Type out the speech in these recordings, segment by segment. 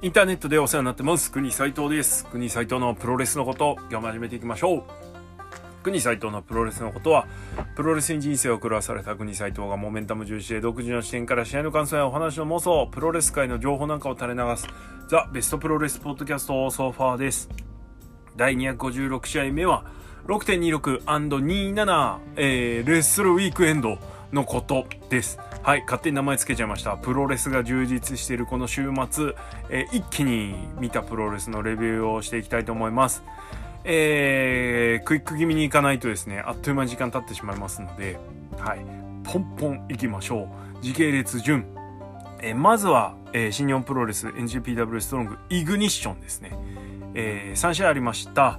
インターネットでお世話になってます。国斉藤です。国斉藤のプロレスのこと、今日も始めていきましょう。国斉藤のプロレスのことは、プロレスに人生を狂わされた国斉藤がモメンタム重視で独自の視点から試合の感想やお話の妄想、プロレス界の情報なんかを垂れ流す、ザ・ベストプロレスポッドキャストソファーです。第256試合目は、6.26&27、えー、レッスルウィークエンドのことです。はい、勝手に名前つけちゃいました。プロレスが充実しているこの週末、えー一気に見たプロレスのレビューをしていきたいと思います。えー、クイック気味にいかないとですね、あっという間に時間経ってしまいますので、はい、ポンポンいきましょう。時系列順。えーまずは、えー新日本プロレス NGPW ストロングイグニッションですね。えー3試合ありました。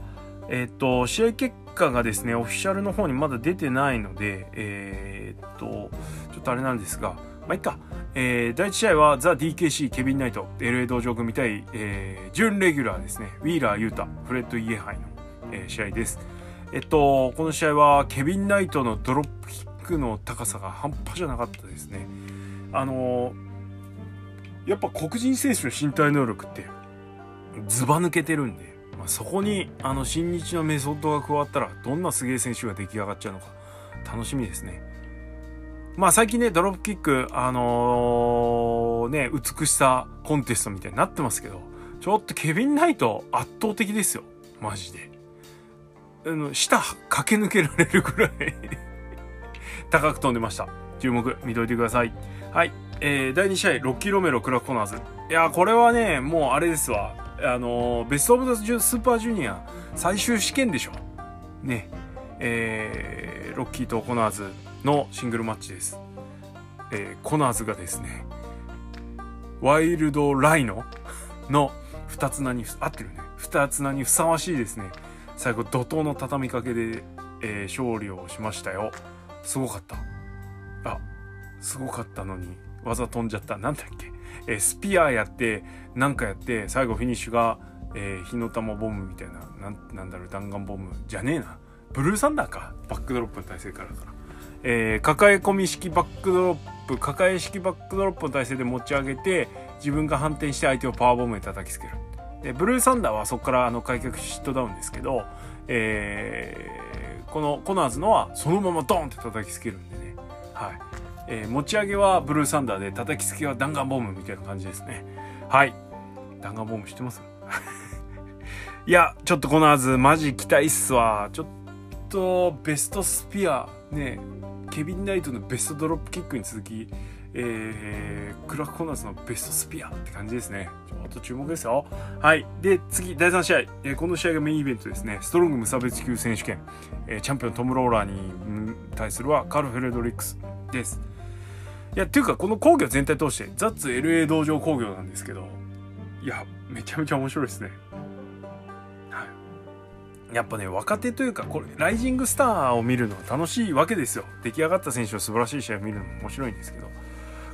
えっ、と、試合結果がですね、オフィシャルの方にまだ出てないので、えっ、と、ちょっとあれなんですが、まあ、いっか。えー第1試合はザ・ DKC ケビン・ナイト LA 道場組対、えー準レギュラーですね。ウィーラー・ユータフレッド・イエハイの、えー試合です。えっとこの試合はケビン・ナイトのドロップキックの高さが半端じゃなかったですね。あのーやっぱ黒人選手の身体能力ってズバ抜けてるんで、まあ、そこにあの新日のメソッドが加わったらどんなすげえ選手が出来上がっちゃうのか楽しみですねまあ最近ね、ドロップキック、あのーね、美しさコンテストみたいになってますけど、ちょっとケビン・ナイト圧倒的ですよ。マジで。あの、下駆け抜けられるぐらい 高く飛んでました。注目、見といてください。はい。えー、第2試合、ロッキー・ロメロ、クラフ・コナーズ。いやー、これはね、もうあれですわ。あのベスト・オブ・ザ・スーパージュニア最終試験でしょ。ね。えー、ロッキーとコナーズのシングルマッチです。えーコナーズがですね、ワイルドライノの二つ名に、合ってるね。二つ名にふさわしいですね。最後、怒涛の畳みかけで、えー勝利をしましたよ。すごかった。あ、すごかったのに、技飛んじゃった。なんだっけ。えスピアやって、なんかやって、最後フィニッシュが、え火の玉ボムみたいな、なん、なんだろう、弾丸ボムじゃねえな。ブルーサンダーか。バックドロップの体勢からから。えー抱え込み式バックドロップ抱え式バックドロップの体勢で持ち上げて自分が反転して相手をパワーボムで叩きつけるでブルーサンダーはそこからあの開脚シットダウンですけど、えーこのコナーズのはそのままドンって叩きつけるんでね、はいえー持ち上げはブルーサンダーで叩きつけは弾丸ボムみたいな感じですねはい弾丸ボム知ってます？いやちょっとコナーズマジ期待っすわちょっとベストスピアねケビン・ナイトのベストドロップキックに続き、えー、クラック・コナーズのベストスピアって感じですね。ちょっと注目ですよ。はい。で、次、第3試合。えーこの試合がメインイベントですね。ストロング無差別級選手権。えーチャンピオントム・ローラーに対するはカル・フェレドリックスです。いや、っていうか、この工業全体通して、ザッツ LA 道場工業なんですけど、いや、めちゃめちゃ面白いですね。はい。やっぱね、若手というか、これ、ライジングスターを見るのは楽しいわけですよ。出来上がった選手の素晴らしい試合を見るのも面白いんですけど、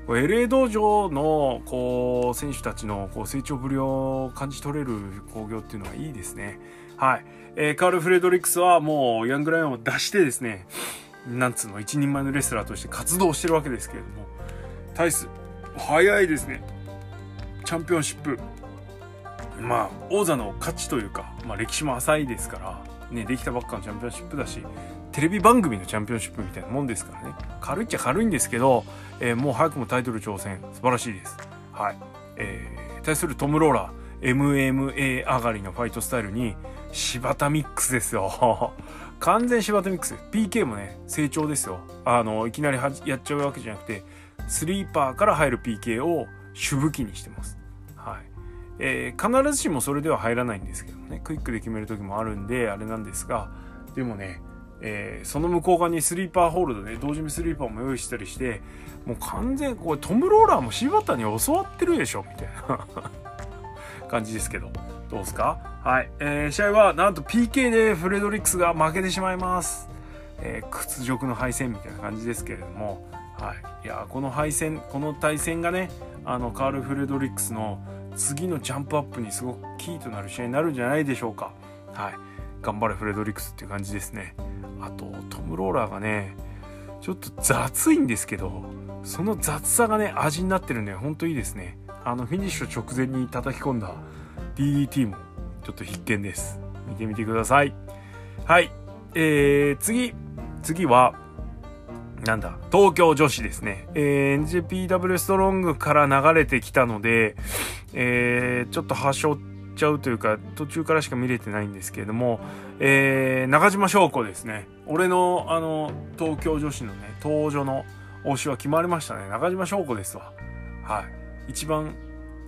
これ LA 道場の、こう、選手たちの、こう、成長ぶりを感じ取れる興行っていうのはいいですね。はい。えーカール・フレドリックスはもう、ヤングライオンを出してですね、なんつうの、一人前のレスラーとして活動してるわけですけれども、タイス、早いですね。チャンピオンシップ、まあ、王座の価値というか、まあ、歴史も浅いですから、ね、できたばっかのチャンピオンシップだし、テレビ番組のチャンピオンシップみたいなもんですからね。軽いっちゃ軽いんですけど、えーもう早くもタイトル挑戦、素晴らしいです。はい。えー対するトム・ローラー、MMA 上がりのファイトスタイルに、柴田ミックスですよ。完全柴田ミックス。PK もね、成長ですよ。あの、いきなりやっちゃうわけじゃなくて、スリーパーから入る PK を主武器にしてます。はい。えー必ずしもそれでは入らないんですけどねクイックで決める時もあるんであれなんですがでもね、えーその向こう側にスリーパーホールドで同時にスリーパーも用意したりしてもう完全これトム・ローラーも柴田に教わってるでしょみたいな感じですけどどうですか？はい、えー試合はなんと PK でフレドリックスが負けてしまいます、えー屈辱の敗戦みたいな感じですけれどもはいいやこの敗戦この対戦がねあのカール・フレドリックスの次のジャンプアップにすごくキーとなる試合になるんじゃないでしょうか。はい。頑張れフレドリックスっていう感じですね。あと、トム・ローラーがね、ちょっと雑いんですけど、その雑さがね、味になってるんで、ほんといいですね。あのフィニッシュ直前に叩き込んだ DDT もちょっと必見です見てみてくださいはいえー、次次はなんだ、東京女子ですね。えー、NJPW ストロングから流れてきたので、えー、ちょっと端折っちゃうというか、途中からしか見れてないんですけれども、えー、中島翔子ですね。俺の、あの、東京女子のね、登場の推しは決まりましたね。中島翔子ですわ。はい。一番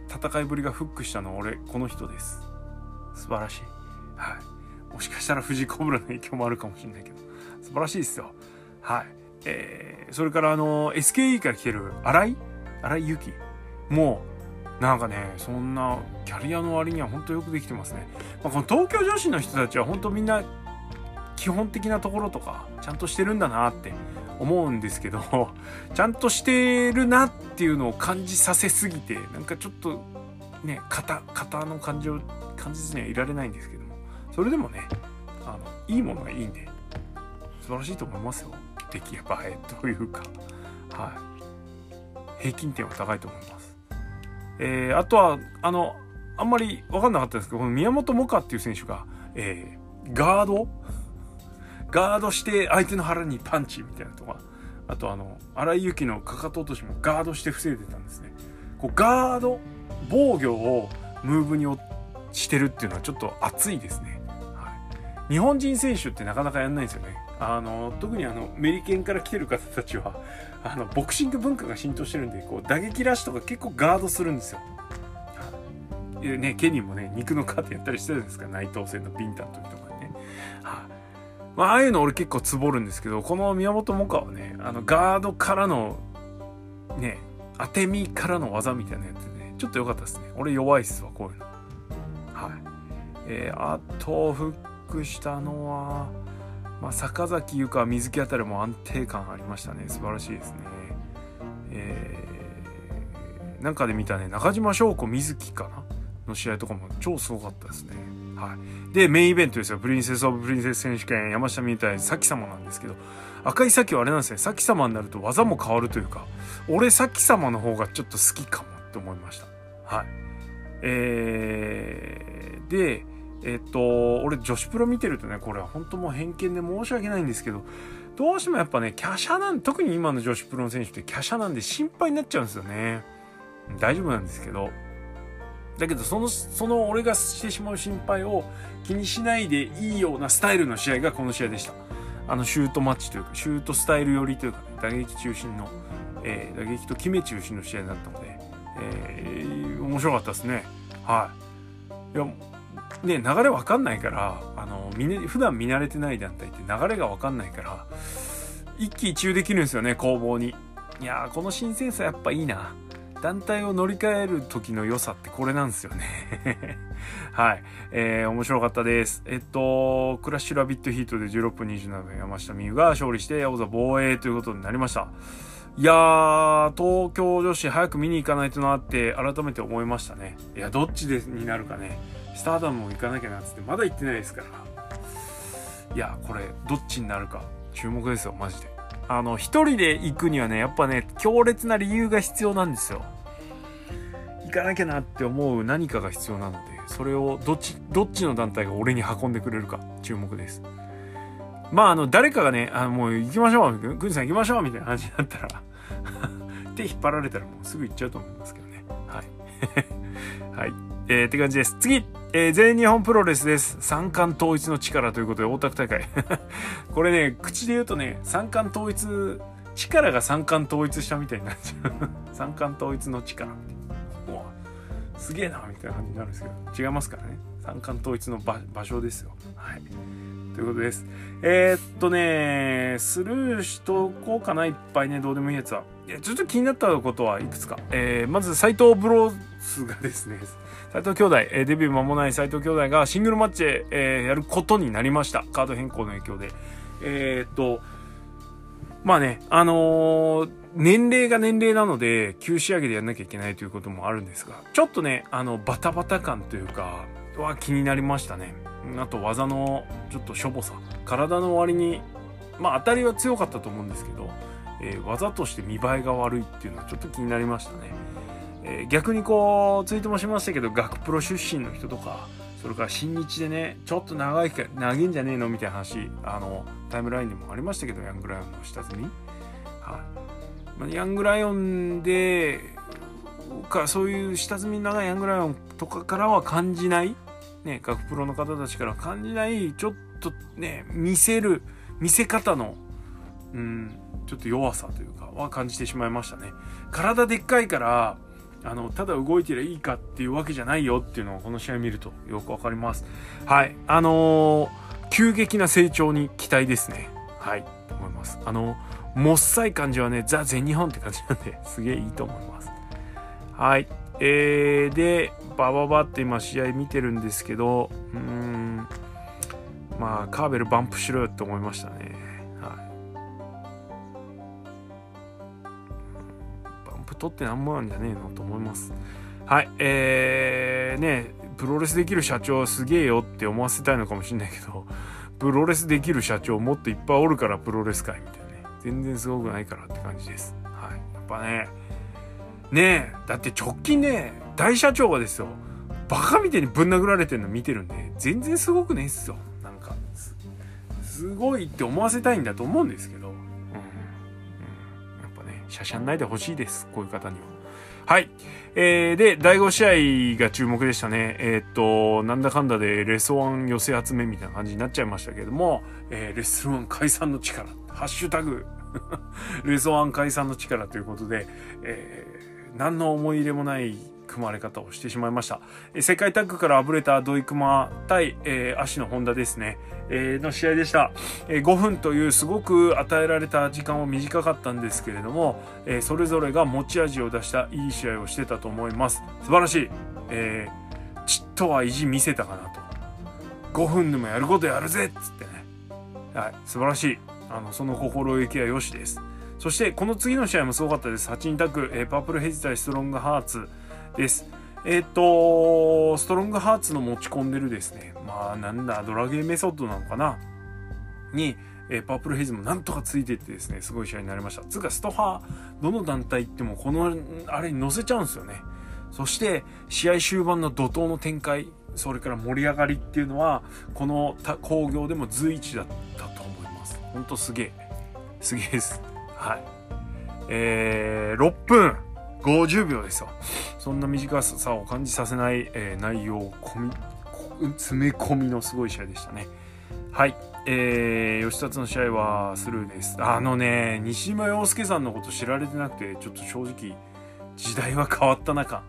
戦いぶりがフックしたのは俺、この人です。素晴らしい。はい。もしかしたら藤井小室の影響もあるかもしれないけど、素晴らしいですよ。はい。えー、それからあの、SKE から来てる荒井？荒井由紀もう、なんかね、そんなキャリアの割には本当よくできてますね。まあ、この東京女子の人たちは本当みんな基本的なところとかちゃんとしてるんだなって思うんですけど、ちゃんとしてるなっていうのを感じさせすぎて、なんかちょっとね、型、型の感じを感じずにはいられないんですけども、それでもね、あの、いいものがいいんで、素晴らしいと思いますよ。出来栄えというか、はい、平均点は高いと思います。えー、あとはあのあんまり分かんなかったんですけどこの宮本萌歌っていう選手が、えー、ガードガードして相手の腹にパンチみたいなとかあとあの荒井由紀のかかと落としもガードして防いでたんですね。こうガード防御をムーブにしてるっていうのはちょっと熱いですね。はい、日本人選手ってなかなかやんないんですよね。あの特にあのメリケンから来てる方たちはあのボクシング文化が浸透してるんでこう打撃ラッシュとか結構ガードするんですよ。ね、ケニーもね肉のカーテンやったりしてるんですか内藤戦のビンタの時とか。まあ、ああいうの俺結構つぼるんですけどこの宮本萌歌はねあのガードからのね当て身からの技みたいなやつでねちょっと良かったですね。俺弱いっすわこういうの。はい。えー、あとフックしたのはまあ、坂崎優香水木あたりも安定感ありましたね。素晴らしいですね。えー、なんかで見たね中島翔子水木かなの試合とかも超すごかったですね。はい。でメインイベントですよ。プリンセス・オブ・プリンセス選手権山下みたいに咲様なんですけど。赤い咲はあれなんですね。咲様になると技も変わるというか俺咲様の方がちょっと好きかもって思いました。はい。えー、でえっと、俺女子プロ見てるとね、これは本当もう偏見で申し訳ないんですけど、どうしてもやっぱね、華奢なん、特に今の女子プロの選手って華奢なんで心配になっちゃうんですよね。大丈夫なんですけど。だけど、その、その俺がしてしまう心配を気にしないでいいようなスタイルの試合がこの試合でした。あの、シュートマッチというか、シュートスタイル寄りというか、ね、打撃中心の、えー、打撃と決め中心の試合になったので、えー、面白かったですね。はい。いや、ね、流れわかんないから、あの、普段見慣れてない団体って流れがわかんないから、一喜一憂できるんですよね、攻防に。いやー、この新鮮さやっぱいいな。団体を乗り換える時の良さってこれなんですよね はい。えー、面白かったです。えっと、クラッシュラビットヒートで16分27分山下美優が勝利して王座防衛ということになりました。いやー、東京女子早く見に行かないとなって改めて思いましたね。いや、どっちでになるかね。スターダムも行かなきゃなっつってまだ行ってないですからいやこれどっちになるか注目ですよマジであの一人で行くにはねやっぱね強烈な理由が必要なんですよ行かなきゃなって思う何かが必要なのでそれをどっちどっちの団体が俺に運んでくれるか注目ですまああの誰かがねあのもう行きましょうグンさん行きましょうみたいな感じになったら 手引っ張られたらもうすぐ行っちゃうと思いますけどねはい はいえー、って感じです次えー、全日本プロレスです。三冠統一の力ということで大田区大会。これね、口で言うとね、三冠統一、力が三冠統一したみたいになっちゃう。三冠統一の力。もう、すげえな、みたいな感じになるんですけど、違いますからね。三冠統一の場所ですよ。はい。ということです。えー、っとね、スルーしとこうかな、いっぱいね、どうでもいいやつは。いや、ちょっと気になったことはいくつか。えー、まず、斎藤ブロースがですね、斎藤兄弟、え、デビュー間もない斎藤兄弟がシングルマッチで、え、やることになりました。カード変更の影響で。えー、っと、まあね、あのー、年齢が年齢なので、急仕上げでやんなきゃいけないということもあるんですが、ちょっとね、あの、バタバタ感というか、は気になりましたね。あと技のちょっとしょぼさ。体の割に、まあ当たりは強かったと思うんですけど、えー、技として見栄えが悪いっていうのはちょっと気になりましたね。えー、逆にこうツイートもしましたけど学プロ出身の人とかそれから新日でねちょっと長いか長いんじゃねえの？みたいな話あのタイムラインでもありましたけどヤングライオンの下積み、はいま、ヤングライオンでかそういう下積み長いヤングライオンとかからは感じない。ね学プロの方たちから感じないちょっとね見せる見せ方のうんちょっと弱さというかは感じてしまいましたね。体でっかいからあのただ動いてりゃいいかっていうわけじゃないよっていうのをこの試合見るとよくわかります。はい。あのー、急激な成長に期待ですね。はい。思います。あのもっさい感じはねザ全日本って感じなんで すげえいいと思いますはいえー、でバババって今試合見てるんですけどうんまあカーベルバンプしろよって思いましたねはい。バンプ取ってなんもなんじゃねえのと思います。はい、えー、ね、プロレスできる社長すげえよって思わせたいのかもしんないけど、プロレスできる社長もっといっぱいおるからプロレス界みたいな。全然すごくないからって感じです。はい。やっぱね、ねえ、だって直近ね、大社長がですよ、バカみたいにぶん殴られてるの見てるんで、全然すごくねえっすよ。なんか、すごいって思わせたいんだと思うんですけど、うんやっぱねしゃしゃんないでほしいです。こういう方には。はい。えー、で、第5試合が注目でしたね。えー、っと、なんだかんだでレスワン寄せ集めみたいな感じになっちゃいましたけども、えー、レスワン解散の力、ハッシュタグレスワン解散の力ということで、えー、何の思い入れもない組まれ方をしてしまいました。え世界タッグからあぶれた土井熊対、えー、足の本田ですね、えー、の試合でした、えー、5分というすごく与えられた時間は短かったんですけれども、え、それぞれが持ち味を出したいい試合をしてたと思います。素晴らしい。え、ちっとは意地見せたかなと。5分でもやることやるぜっつってね。はい、素晴らしい。あの、その心意気は良しです。そして、この次の試合もすごかったです。8人タッグ、えー、パープルヘジ対ストロングハーツ。です。えっ、と、ストロングハーツの持ち込んでるですね、まあなんだ、ドラゲーメソッドなのかな？に、えー、パープルヘイズもなんとかついていってですね、すごい試合になりました。つうか、ストハ、どの団体行ってもこの、あれに乗せちゃうんですよね。そして、試合終盤の怒涛の展開、それから盛り上がりっていうのは、この工業でも随一だったと。ほんとすげえ。すげえです。はい。えー、6分50秒ですよ。そんな短さを感じさせない、えー、内容込み、詰め込みのすごい試合でしたね。はい。えー、吉達の試合はスルーです。あのね、西島洋介さんのこと知られてなくて、ちょっと正直、時代は変わった中、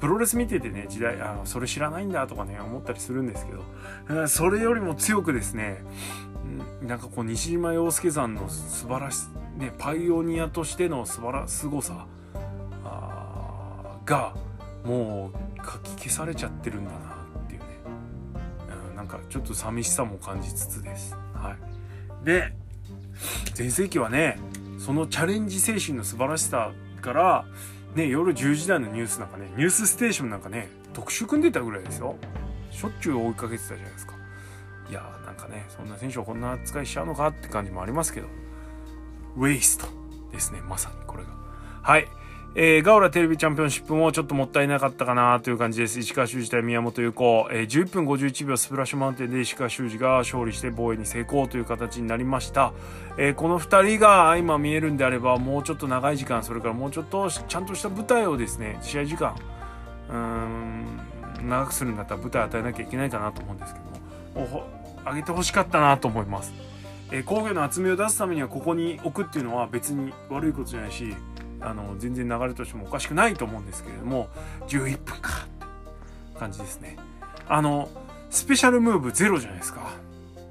プロレス見ててね、時代、あ、それ知らないんだとかね、思ったりするんですけど、それよりも強くですね、なんかこう、西島洋介さんの素晴らし、ね、パイオニアとしての素晴ら、すごさ、がもう書き消されちゃってるんだなっていうね、うん、なんかちょっと寂しさも感じつつです。はい、で全盛期はねそのチャレンジ精神の素晴らしさからね夜10時台のニュースなんかねニュースステーションなんかね特集組んでたぐらいですよ。しょっちゅう追いかけてたじゃないですか。いやーなんかねそんな選手をこんな扱いしちゃうのかって感じもありますけど。ウェイストですねまさにこれが。はい。えー、ガオラテレビチャンピオンシップもちょっともったいなかったかなという感じです。石川修司対宮本優子、えー、11分51秒スプラッシュマウンテンで石川修司が勝利して防衛に成功という形になりました。えー、この2人が今見えるんであれば、もうちょっと長い時間、それからもうちょっとちゃんとした舞台をですね、試合時間、うーん、長くするんだったら舞台与えなきゃいけないかなと思うんですけども、上げてほしかったなと思います。えー、工業の厚みを出すためにはここに置くっていうのは別に悪いことじゃないし、あの全然流れとしてもおかしくないと思うんですけれども11分かって感じですね。あのスペシャルムーブゼロじゃないですか。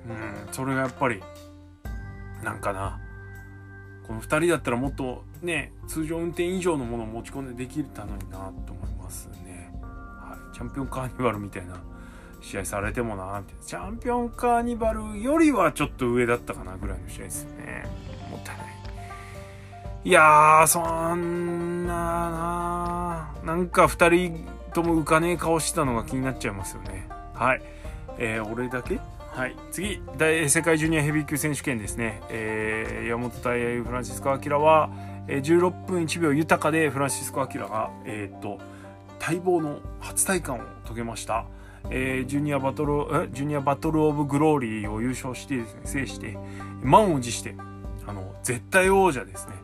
うんそれがやっぱりなんかな。この2人だったらもっとね通常運転以上のものを持ち込んでできたのになと思いますね、はい、チャンピオンカーニバルみたいな試合されてもなみたいな。チャンピオンカーニバルよりはちょっと上だったかなぐらいの試合ですよね。もったいない。いやー、そんなななんか二人とも浮かねえ顔してたのが気になっちゃいますよね。はい。えー、俺だけ？はい。次。大世界ジュニアヘビー級選手権ですね、えー、山本大フランシスコ・アキラは、えー、16分1秒豊かでフランシスコ・アキラがえー、っと待望の初体感を遂げました。えー、ジュニアバトル、えジュニアバトルオブグローリーを優勝してですね、制して、満を持して、あの、絶対王者ですね。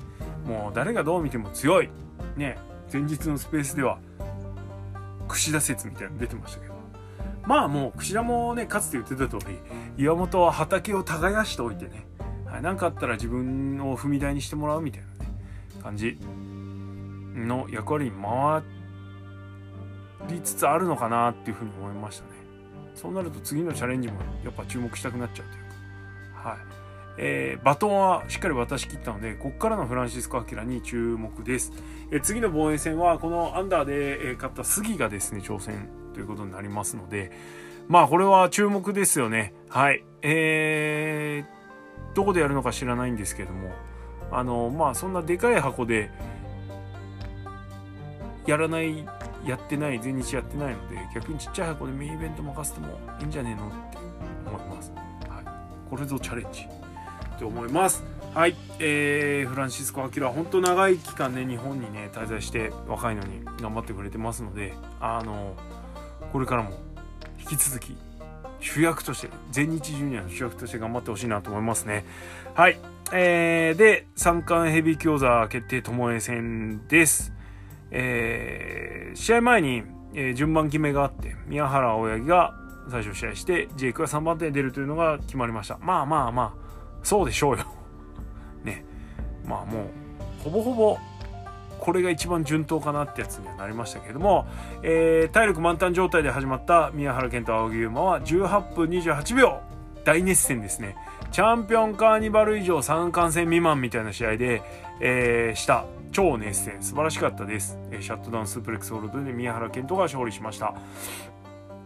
もう誰がどう見ても強い。ね、前日のスペースでは、串田説みたいなの出てましたけど。まあもう、串田もね、かつて言ってた通り、岩本は畑を耕しておいてね、はい、なかあったら自分を踏み台にしてもらうみたいなね、感じの役割に回ってりつつあるのかなっていうふうに思いましたね。そうなると次のチャレンジもやっぱ注目したくなっちゃうというか。はい。えー、バトンはしっかり渡し切ったので、ここからのフランシスコ・アキラに注目です。えー、次の防衛戦は、このアンダーで、え勝った杉がですね、挑戦ということになりますので、まあこれは注目ですよね。はい。えー、どこでやるのか知らないんですけども、あの、まあそんなでかい箱で、やらないやってない全日やってないので逆にちっちゃい箱でメインイベント任せてもいいんじゃねえのって思います、はい、これぞチャレンジって思います。はい。えー、フランシスコ・アキラ本当長い期間ね日本にね滞在して若いのに頑張ってくれてますのであのこれからも引き続き主役として全日ジュニアの主役として頑張ってほしいなと思いますね。はい。えー、で三冠ヘビー強座決定ともえ戦です。えー、試合前に、えー、順番決めがあって宮原青柳が最初試合してジェイクが3番手に出るというのが決まりました。まあまあまあそうでしょうよ。ね。まあもうほぼほぼこれが一番順当かなってやつにはなりましたけれども、えー、体力満タン状態で始まった宮原健と青木優馬は18分28秒大熱戦ですね。チャンピオンカーニバル以上3冠戦未満みたいな試合で、えー、した。超熱戦。素晴らしかったです、え、シャットダウンスープレックスホールドで宮原健人が勝利しました。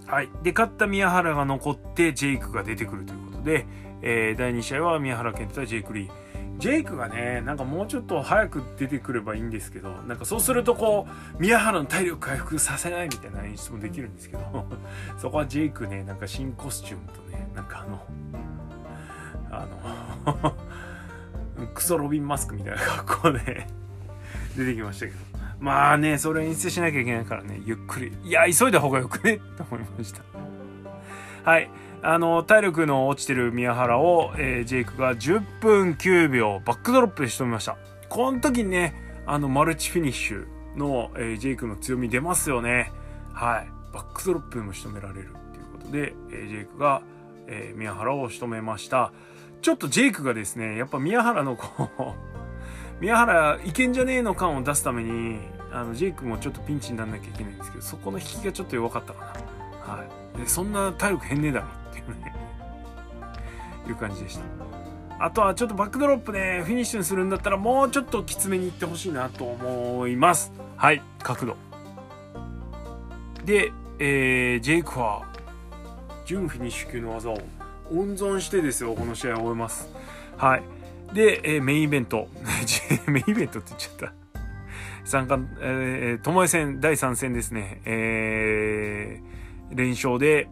はい。で勝った宮原が残ってジェイクが出てくるということで、えー、第2試合は宮原健人対ジェイク・リー。ジェイクがねなんかもうちょっと早く出てくればいいんですけどなんかそうするとこう宮原の体力回復させないみたいな演出もできるんですけど そこはジェイクねなんか新コスチュームとねなんかあのあの クソロビンマスクみたいな格好で出てきましたけど。まあね、それを演出しなきゃいけないからね、ゆっくり。いや、急いだ方がよくね？と思いました。はい。あの、体力の落ちてる宮原を、えー、ジェイクが10分9秒バックドロップで仕留めました。この時にね、あの、マルチフィニッシュの、えー、ジェイクの強み出ますよね。はい。バックドロップでも仕留められるっていうことで、えー、ジェイクが、え、宮原を仕留めました。ちょっとジェイクがですね、やっぱ宮原のこう宮原いけんじゃねえの感を出すためにあのジェイクもちょっとピンチにならなきゃいけないんですけどそこの引きがちょっと弱かったかな。はい。でそんな体力変ねえだろっていうね。いう感じでした。あとはちょっとバックドロップねフィニッシュにするんだったらもうちょっときつめにいってほしいなと思います。はい。角度。で、えー、ジェイクは準フィニッシュ級の技を温存してですよこの試合を終えます。はい。で、えー、メインイベント。メインイベントって言っちゃった。参加、えー、ともえ戦第3戦ですね。えー、連勝で、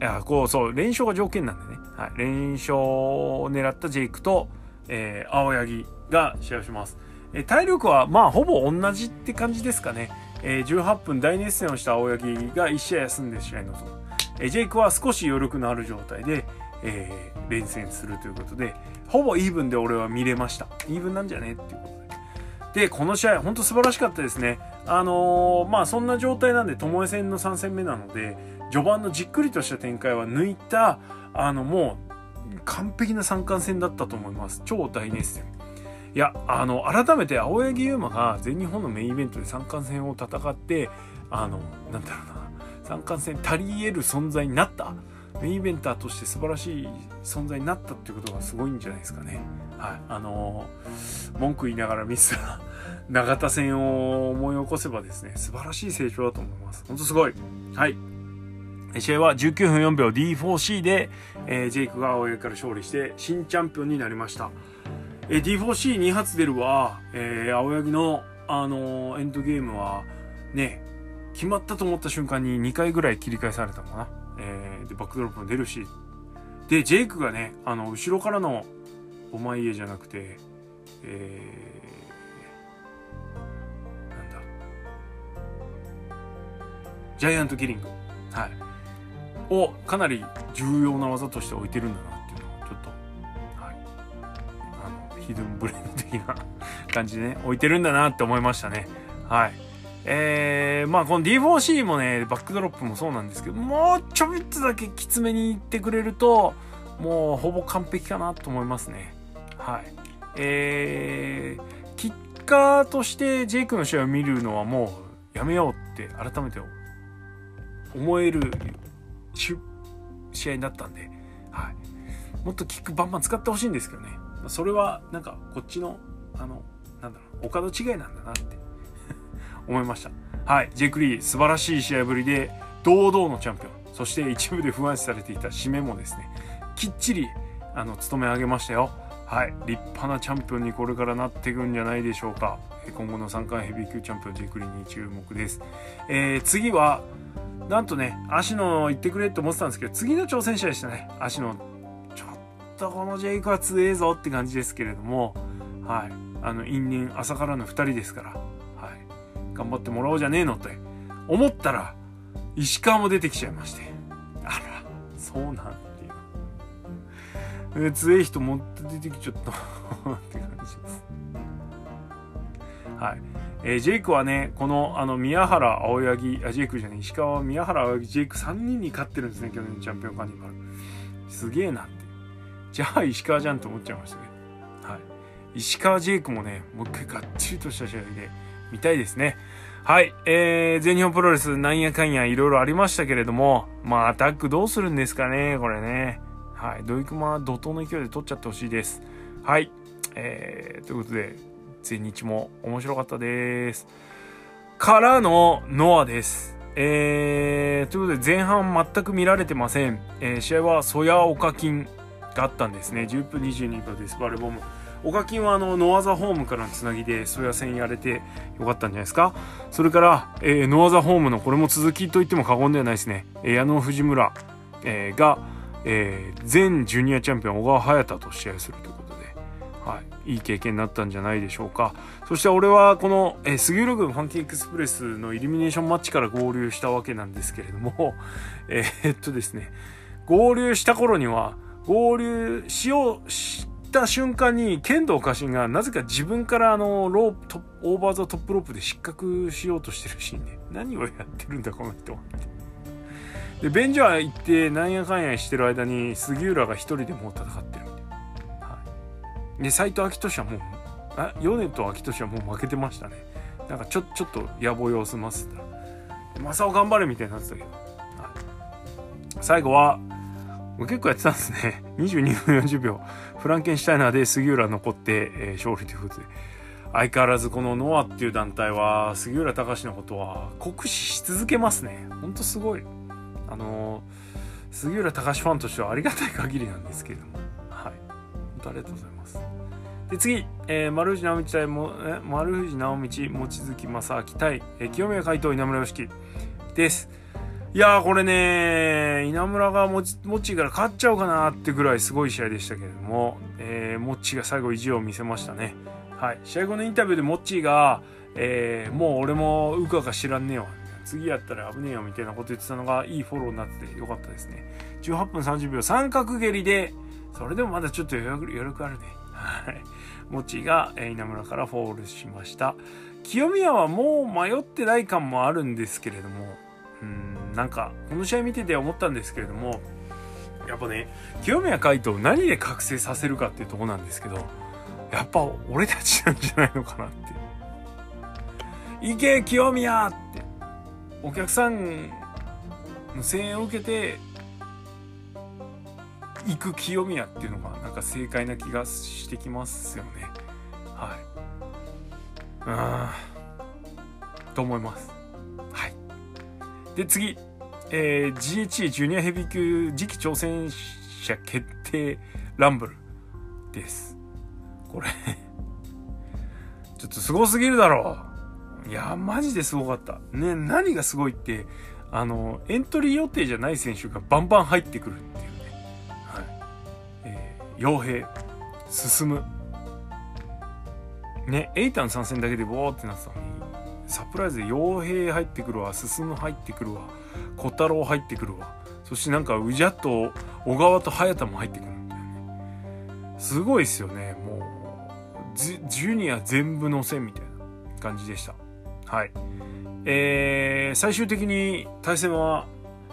あ、こう、そう、連勝が条件なんでね。はい。連勝を狙ったジェイクと、えー、青柳が試合をします。え、体力は、まあ、ほぼ同じって感じですかね。えー、18分大熱戦をした青柳が1試合休んで試合に臨む。え、ジェイクは少し余力のある状態で、えー、連戦するということで、ほぼイーブンで俺は見れました。イーブンなんじゃねっていうことで。で、この試合、ほんと素晴らしかったですね。あのー、まあそんな状態なんで、巴戦の3戦目なので、序盤のじっくりとした展開は抜いた、あのもう、完璧な三冠戦だったと思います。超大熱戦。いや、あの、改めて青柳優馬が全日本のメインイベントで三冠戦を戦って、あの、なんだろうな、三冠戦足り得る存在になったメインイベンターとして素晴らしい存在になったっていうことがすごいんじゃないですかね。はい。あのー、文句言いながらミスた 永田戦を思い起こせばですね、素晴らしい成長だと思います。ほんとすごい。はい。試合は19分4秒 D4C で、えー、ジェイクが青柳から勝利して新チャンピオンになりました。えー、D4C2 発出るは、えー、青柳の、あのー、エンドゲームはね、決まったと思った瞬間に2回ぐらい切り返されたのかな。えー、でバックドロップも出るしで、ジェイクがね、あの、後ろからのお前家じゃなくて、えー、なんだ。ジャイアントキリング。はい。をかなり重要な技として置いてるんだなっていうのをちょっと、はい。あの、ヒドゥンブレンド的な感じでね、置いてるんだなって思いましたね。はい。えー、まあこの D4C もね、バックドロップもそうなんですけど、もうちょびっとだけきつめにいってくれると、もうほぼ完璧かなと思いますね。はい。えー、キッカーとしてジェイクの試合を見るのはもうやめようって改めて思える試合になったんで、はい。もっとキックバンバン使ってほしいんですけどね。それはなんかこっちの、あの、なんだろう、お門違いなんだなって思いました。はい。ジェイク・リー、素晴らしい試合ぶりで、堂々のチャンピオン。そして一部で不安視されていた締めもですね、きっちり、あの、務め上げましたよ。はい。立派なチャンピオンにこれからなっていくんじゃないでしょうか。今後の3回ヘビー級チャンピオン、ジェイク・リーに注目です。えー、次は、なんとね、足野行ってくれって思ってたんですけど、次の挑戦者でしたね。足野。ちょっとこのジェイクは強えぞって感じですけれども、はい。あの、因縁朝からの2人ですから、頑張ってもらおうじゃねえのって思ったら、石川も出てきちゃいまして。あら、そうなんていう。強い人もって出てきちゃったって感じです。はい。えー、ジェイクはね、この、あの、宮原青柳、あ、ジェイクじゃない、石川、宮原青柳、ジェイク3人に勝ってるんですね、去年のチャンピオンカーニバル。すげえなって。じゃあ、石川じゃんと思っちゃいましたけど。はい。石川ジェイクもね、もう一回がっちりとした試合で、見たいですね。はい。えー、全日本プロレスなんやかんやいろいろありましたけれども、まあアタックどうするんですかね、これね。はい。ドイクマは怒涛の勢いで取っちゃってほしいです。はい。えー、ということで、全日も面白かったです。からのノアです。えー、ということで前半全く見られてません。えー、試合はソヤオカ金があったんですね。10分22秒です。バルボム。オカキンはあのノアザホームからのつなぎでソヤ戦やれてよかったんじゃないですか？それから、えー、ノアザホームのこれも続きと言っても過言ではないですね、えー、矢野藤村、えー、が、えー、前ジュニアチャンピオン小川隼人と試合するということで、はい、いい経験になったんじゃないでしょうか。そして俺はこの、えー、杉浦軍ファンキーエクスプレスのイルミネーションマッチから合流したわけなんですけれども、え、っとですね合流した頃には合流しようしった瞬間に剣道家臣がなぜか自分からあのロープオーバーザトップロープで失格しようとしてるシーンで 何をやってるんだこの人でベンジャー行ってなんやかんやしてる間に杉浦が一人でもう戦ってるみたいな、はい、で斎藤昭俊はもうあ米と昭俊はもう負けてましたね。なんかちょちょっと野暮様子ますった正雄頑張れみたいになってたけど、最後は結構やってたんですね 22分40秒フランケンシュタイナーで杉浦残って、えー、勝利ということで。相変わらずこのノアっていう団体は杉浦隆のことは酷使し続けますね。ほんとすごい。あのー、杉浦隆ファンとしてはありがたい限りなんですけれども。はい。本当ありがとうございます。で、次、えー、丸藤直道対も、え丸藤直道、望月正明対、えー、清宮海斗、稲村良樹です。いやーこれね、稲村がもち、もちから勝っちゃうかなってぐらいすごい試合でしたけれども、えー、もっちが最後意地を見せましたね。はい。試合後のインタビューでもっちが、えー、もう俺もうかか知らんねえわ。次やったら危ねえよみたいなこと言ってたのがいいフォローになっててよかったですね。18分30秒三角蹴りで、それでもまだちょっと余力あるね。はい。もちが、えー、稲村からフォールしました。清宮はもう迷ってない感もあるんですけれども、うんなんかこの試合見てて思ったんですけれどもやっぱね清宮海斗を何で覚醒させるかっていうとこなんですけどやっぱ俺たちなんじゃないのかなって「行け清宮!」って。お客さんの声援を受けて行く清宮っていうのがなんか正解な気がしてきますよね。はい。うんと思います。で、次、えー、GHC ジュニアヘビー級次期挑戦者決定ランブルです。これ ちょっとすごすぎるだろう。いや、マジですごかった。ね、何がすごいって、あの、エントリー予定じゃない選手がバンバン入ってくるっていうね。はい。傭兵進むねエイタン参戦だけでボーってなってたのにサプライズで傭兵入ってくるわ。進む入ってくるわ。小太郎入ってくるわ。そしてなんか宇治と小川と早田も入ってくるんだよね。すごいっすよね。もうジュニア全部乗せみたいな感じでした。はい。えー、最終的に対戦は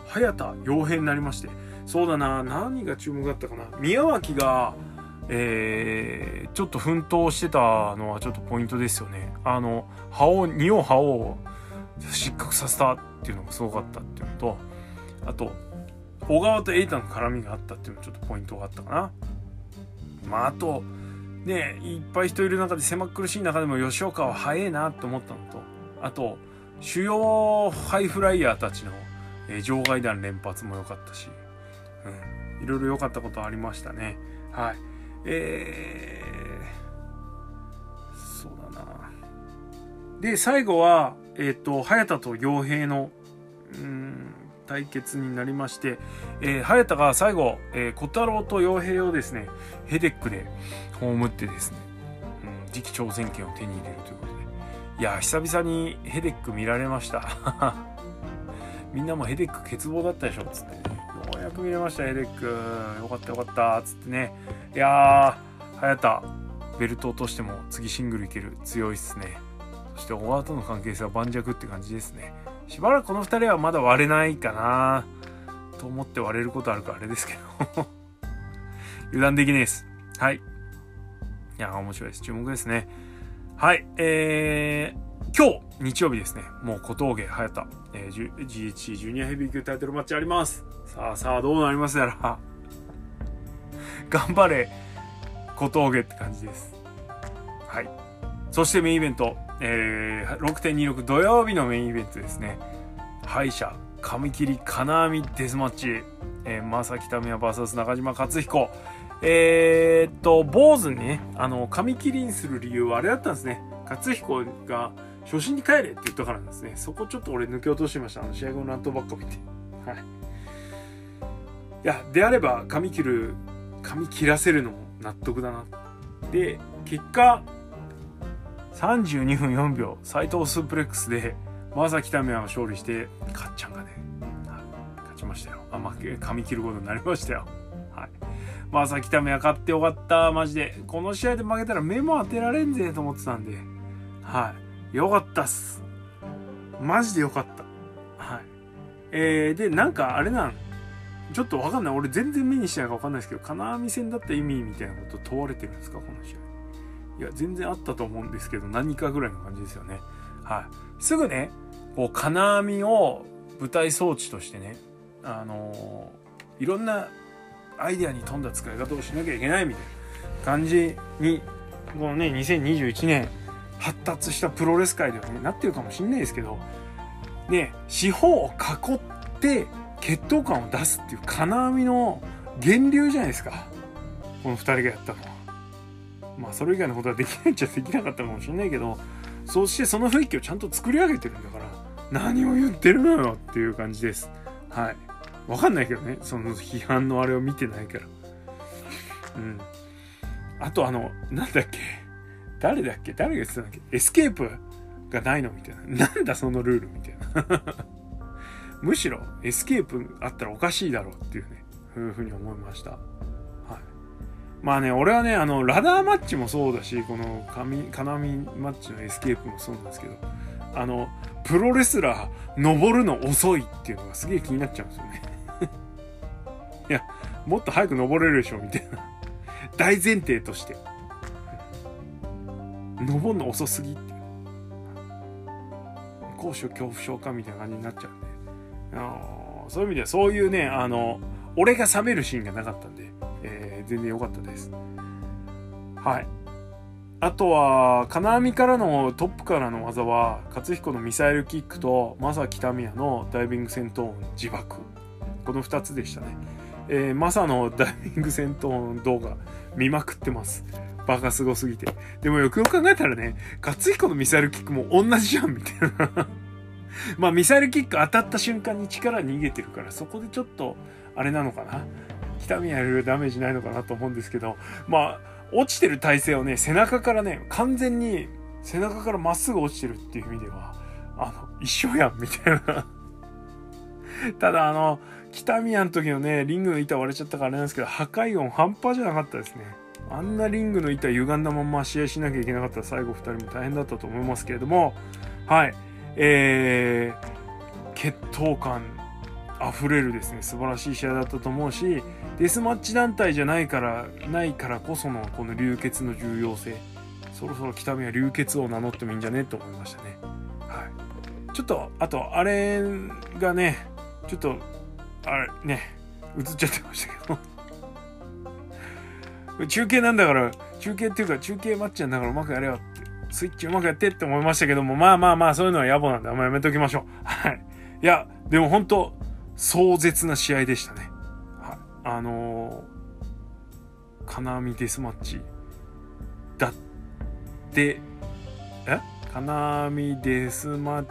早田傭兵になりまして。そうだな。何が注目だったかな。宮脇がえー、ちょっと奮闘してたのはちょっとポイントですよね。あの、覇王、二王覇王を失格させたっていうのがすごかったっていうのと、あと、小川と瑛太の絡みがあったっていうのもちょっとポイントがあったかな。まあ、あと、ね、いっぱい人いる中で狭苦しい中でも吉岡は早いなって思ったのと、あと、主要ハイフライヤーたちの、えー、場外弾連発も良かったし、うん、いろいろ良かったことありましたね。はい。えー、そうだな。で、最後は、えっ、ー、と、早田と傭兵の、うん、対決になりまして、えー、早田が最後、えー、鼓太郎と YO-HEY をですね、ヘデックで葬ってですね、うん、次期挑戦権を手に入れるということで。いや、久々にヘデック見られました。みんなもヘデック欠乏だったでしょ、つってね。ようやく見れました、ヘデック。よかったよかった、つってね。いやー、 HAYATA、ベルト落としても次シングルいける。強いっすね。そして小川との関係性は盤石って感じですね。しばらくこの2人はまだ割れないかなと思って割れることあるからあれですけど 油断できないです。はい。いや、面白いです。注目ですね。はい。えー、今日、日曜日ですね。もう小峠、早田、えー、GHC ジュニアヘビー級タイトルマッチあります。さあさあ、どうなりますやら。頑張れ小峠って感じです。はい。そしてメインイベント、えー、6.26土曜日のメインイベントですね。敗者髪切り金網デスマッチ、えー、正木民也 VS 中島克彦。えー、っと坊主にねあの髪切りにする理由はあれだったんですね。克彦が初心に帰れって言ったからなんですね。そこちょっと俺抜け落としてました。あの試合後の乱闘ばっか見て。はい。いやであれば髪切る髪切らせるのも納得だな。で結果32分4秒斎藤スープレックスで正木民也が勝利してかっちゃんがね、勝ちましたよ。あ負け髪切ることになりましたよ。はい。正木民也勝ってよかった。マジで。この試合で負けたら目も当てられんぜと思ってたんで。はい。よかったっす。マジでよかった。はい。えー、でなんかあれなん？ちょっとわかんない。俺全然目にしてないかわかんないですけど、金網戦だった意味みたいなこと問われてるんですか？この試合。いや、全然あったと思うんですけど、何かぐらいの感じですよね。はい。すぐね、こう、金網を舞台装置としてね、あのー、いろんなアイデアに富んだ使い方をしなきゃいけないみたいな感じに、このね、2021年発達したプロレス界ではね、なってるかもしんないですけど、ね、四方を囲って、血統感を出すっていう金網の源流じゃないですか。この2人がやったのは。まあそれ以外のことはできないっちゃできなかったかもしれないけどそしてその雰囲気をちゃんと作り上げてるんだから何を言ってるのよっていう感じです。はい。わかんないけどね。その批判のあれを見てないから。うん。あとあのなんだっけ。誰だっけ。誰が言ってたんだっけ。エスケープがないのみたいな。なんだそのルールみたいな。むしろエスケープあったらおかしいだろうっていうね、いうふうに思いました。はい。まあね、俺はね、あの、ラダーマッチもそうだし、この神、金網マッチのエスケープもそうなんですけど、あの、プロレスラー登るの遅いっていうのがすげえ気になっちゃうんですよね。いや、もっと早く登れるでしょ、みたいな。大前提として。登るの遅すぎって。高所恐怖症かみたいな感じになっちゃうんで。そういう意味ではそういうねあの俺が冷めるシーンがなかったんで、えー、全然良かったですはいあとは金網からのトップからの技は勝彦のミサイルキックと正木民也のダイビング戦闘音自爆この2つでしたねえー、マサのダイビング戦闘音動画見まくってます。バカすごすぎて。でもよくよく考えたらね、勝彦のミサイルキックも同じじゃんみたいなまあミサイルキック当たった瞬間に力逃げてるからそこでちょっとあれなのかな北宮よりダメージないのかなと思うんですけど、まあ、落ちてる体勢をね、背中からね、完全に背中からまっすぐ落ちてるっていう意味では、あの、一緒やん、みたいなただ、あの、北宮の時のね、リングの板割れちゃったからあれなんですけど、破壊音半端じゃなかったですね。あんなリングの板歪んだまま試合しなきゃいけなかったら最後2人も大変だったと思いますけれども、はい。えー、血統感溢れるですね、素晴らしい試合だったと思うし、デスマッチ団体じゃないから、ないからこそのこの流血の重要性。そろそろ北宮流血を名乗ってもいいんじゃね？と思いましたね。はい。ちょっと、あと、あれがね、ちょっと、あれ、ね、映っちゃってましたけど。中継なんだから、中継っていうか中継マッチなんだからうまくやれよ、スイッチうまくやってって思いましたけども、まあまあまあそういうのは野暮なんであんまやめときましょう。はい。いや、でも本当壮絶な試合でしたね。はい。あのー、金網デスマッチだって、え？金網デスマッ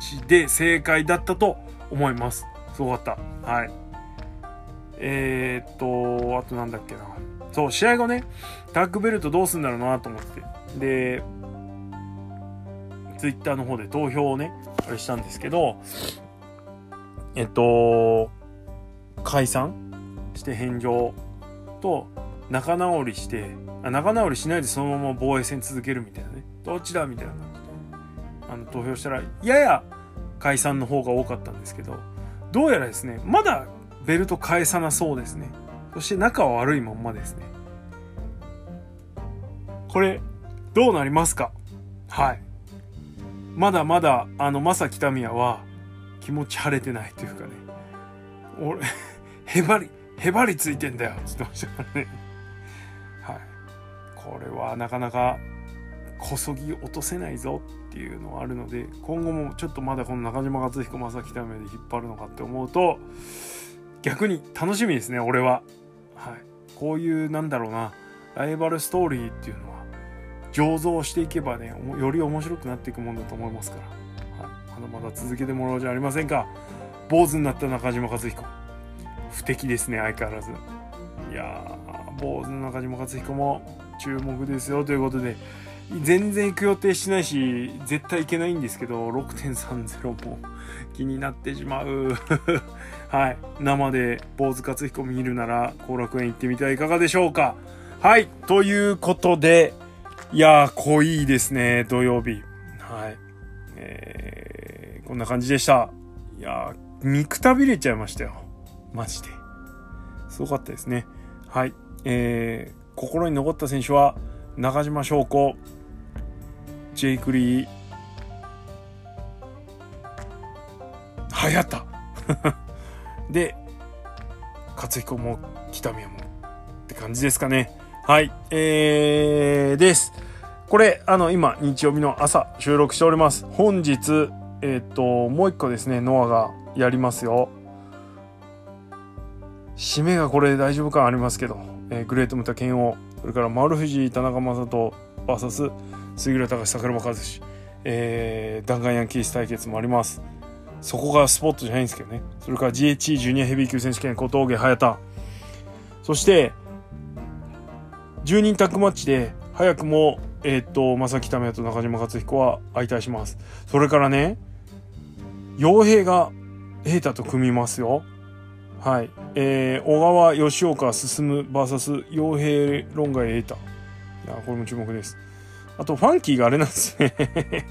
チで正解だったと思います。すごかった。はい。えー、っと、あとなんだっけな。そう、試合後ね、タッグベルトどうすんだろうなと思って。で、ツイッターの方で投票をね、あれしたんですけど、えっと、解散して返上と仲直りしてあ、仲直りしないでそのまま防衛戦続けるみたいなね。どっちだみたいな。あの、投票したら、やや解散の方が多かったんですけど、どうやらですね、まだベルト返さなそうですね。そして仲は悪いまんまですね。これ、どうなりますか？はい。まだまだ、あの、まさきたみやは、気持ち晴れてないというかね。俺、へばり、へばりついてんだよっ、つってましたからね。はい。これはなかなか、こそぎ落とせないぞっていうのはあるので、今後もちょっとまだこの中島克彦正木ためで引っ張るのかって思うと、逆に楽しみですね、俺は。はい。こういう、なんだろうな、ライバルストーリーっていうのは、醸造していけばね、より面白くなっていくもんだと思いますから。はい。まだまだ続けてもらおうじゃありませんか。坊主になった中島克彦。不敵ですね、相変わらず。いやー、坊主の中島克彦も注目ですよということで、全然行く予定してないし、絶対行けないんですけど、6.30も気になってしまう。はい。生で坊主勝彦見るなら、後楽園行ってみてはいかがでしょうか。はい。ということで、いやー、濃いですね、土曜日。はい。えー、こんな感じでした。いやー、見くたびれちゃいましたよ。マジで。すごかったですね。はい。えー、心に残った選手は、中島翔子、ジェイクリー、流行った で、勝彦も北宮もって感じですかね。はい。えー、です。これ、あの、今、日曜日の朝収録しております。本日、えっ、ー、と、もう一個ですね、ノアがやりますよ。締めがこれ大丈夫感ありますけど、えー、グレートムタ剣王、それから丸藤田中将人 VS 杉浦隆桜庭和志、えー、弾丸ヤンキース対決もあります。そこがスポットじゃないんですけどね。それから GHE ジュニアヘビー級選手権小峠早田。そして、10人タッグマッチで、早くも、えー、っと、正木為也と中島克彦は相対します。それからね、傭兵が瑛太と組みますよ。はい。えー、小川吉岡進 VS 傭兵論外瑛太。いや、これも注目です。あと、ファンキーがあれなんですね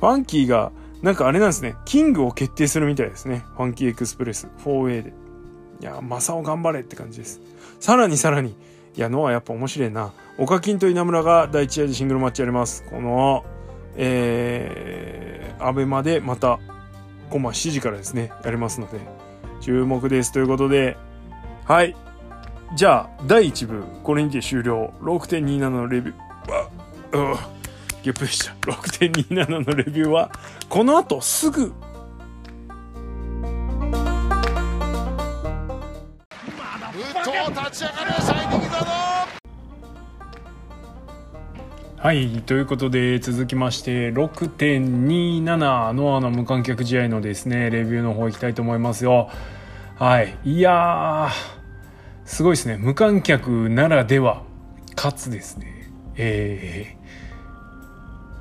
ファンキーが、なんかあれなんですね。キングを決定するみたいですね。ファンキーエクスプレス 4A で。いや、マサオ頑張れって感じです。さらにさらに、いや、ノアやっぱ面白いな。オカキンと稲村が第1試合でシングルマッチやります。この、えー、アベマでまた、コマ7時からですね、やりますので、注目です。ということで、はい。じゃあ、第1部、これにて終了。6.27のレビュー、あ、ゲップでした。6.27のレビューは、この後すぐ、はい。ということで、続きまして、6.27ノアの無観客試合のですね、レビューの方行きたいと思いますよ。はいいやすごいですね無観客ならではかつですねえ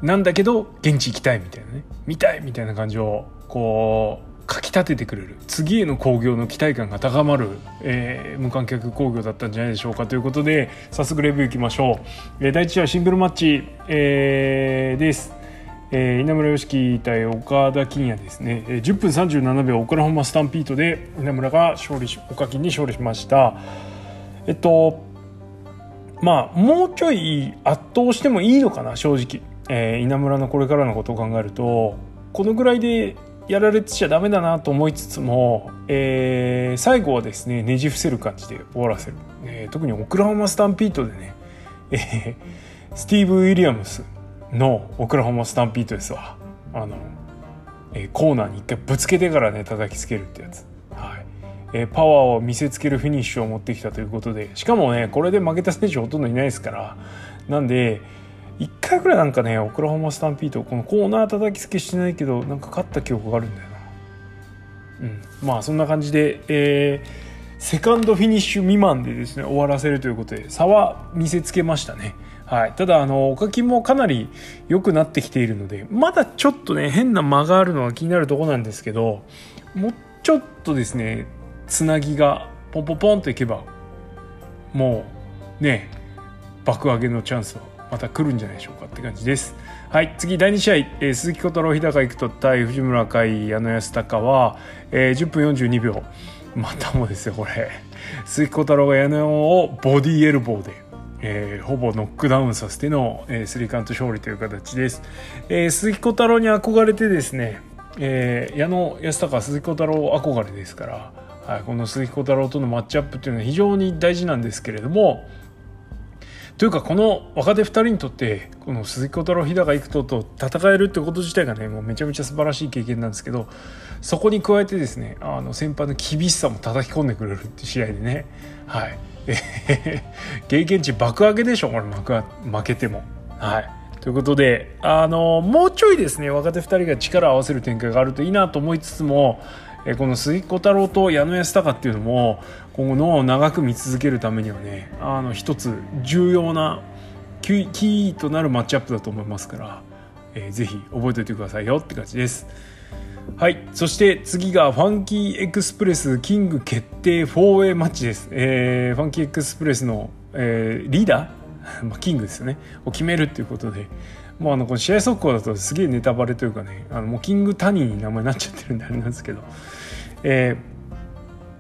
ー、なんだけど現地行きたいみたいなね見たいみたいな感じをこうかき立ててくれる。次への興行の期待感が高まる、えー、無観客興行だったんじゃないでしょうかということで早速レビューいきましょう、えー、第1試合シングルマッチ、えー、です、えー、稲村良樹対岡田金也ですね、えー、10分37秒オクラホマスタンピートで稲村が勝利し岡金に勝利しました。えっとまあもうちょい圧倒してもいいのかな正直、えー、稲村のこれからのことを考えるとこのぐらいでやられてちゃダメだなと思いつつも、えー、最後はですねねじ伏せる感じで終わらせる、えー、特にオクラホマスタンピートでね、えー、スティーブ・ウィリアムスのオクラホマスタンピートですわ。あの、えー、コーナーに一回ぶつけてからね叩きつけるってやつ、はい。えー、パワーを見せつけるフィニッシュを持ってきたということでしかもねこれで負けた選手ほとんどいないですから。なんで1回ぐらいなんかねオクラホマスタンピードこのコーナー叩きつけしてないけどなんか勝った記憶があるんだよな。うん。まあそんな感じでえーセカンドフィニッシュ未満でですね終わらせるということで差は見せつけましたね。はい、ただあのおかきもかなり良くなってきているのでまだちょっとね変な間があるのが気になるところなんですけどもうちょっとですねつなぎがポンポンポンといけばもうね爆上げのチャンスはまた来るんじゃないでしょうかって感じです。はい、次第2試合、えー、鈴木小太郎日高育人対藤村海矢野安隆は、えー、10分42秒。またもですよこれ。鈴木小太郎が矢野をボディエルボーで、えー、ほぼノックダウンさせての、えー、スリーカウント勝利という形です、えー、鈴木小太郎に憧れてですね、えー、矢野安隆鈴木小太郎憧れですから、はい、この鈴木小太郎とのマッチアップっていうのは非常に大事なんですけれどもというかこの若手2人にとってこの鈴木小太郎日高育人と戦えるってこと自体がねもうめちゃめちゃ素晴らしい経験なんですけどそこに加えてですねあの先輩の厳しさも叩き込んでくれるって試合でね。はい。経験値爆上げでしょこれ負けても。はい。ということであのもうちょいですね若手2人が力を合わせる展開があるといいなと思いつつもえこの鈴木小太郎と矢野安隆っていうのも今後ノアを長く見続けるためにはねあの一つ重要なキーとなるマッチアップだと思いますから、えー、ぜひ覚えておいてくださいよって感じです。はい。そして次がファンキーエクスプレスキング決定 4way マッチです、えー、ファンキーエクスプレスの、えー、リーダー、キングですよね。を決めるっていうことでもうあのこの試合速報だとすげえネタバレというかねあのもうキングタニーに名前になっちゃってるんであれなんですけど。え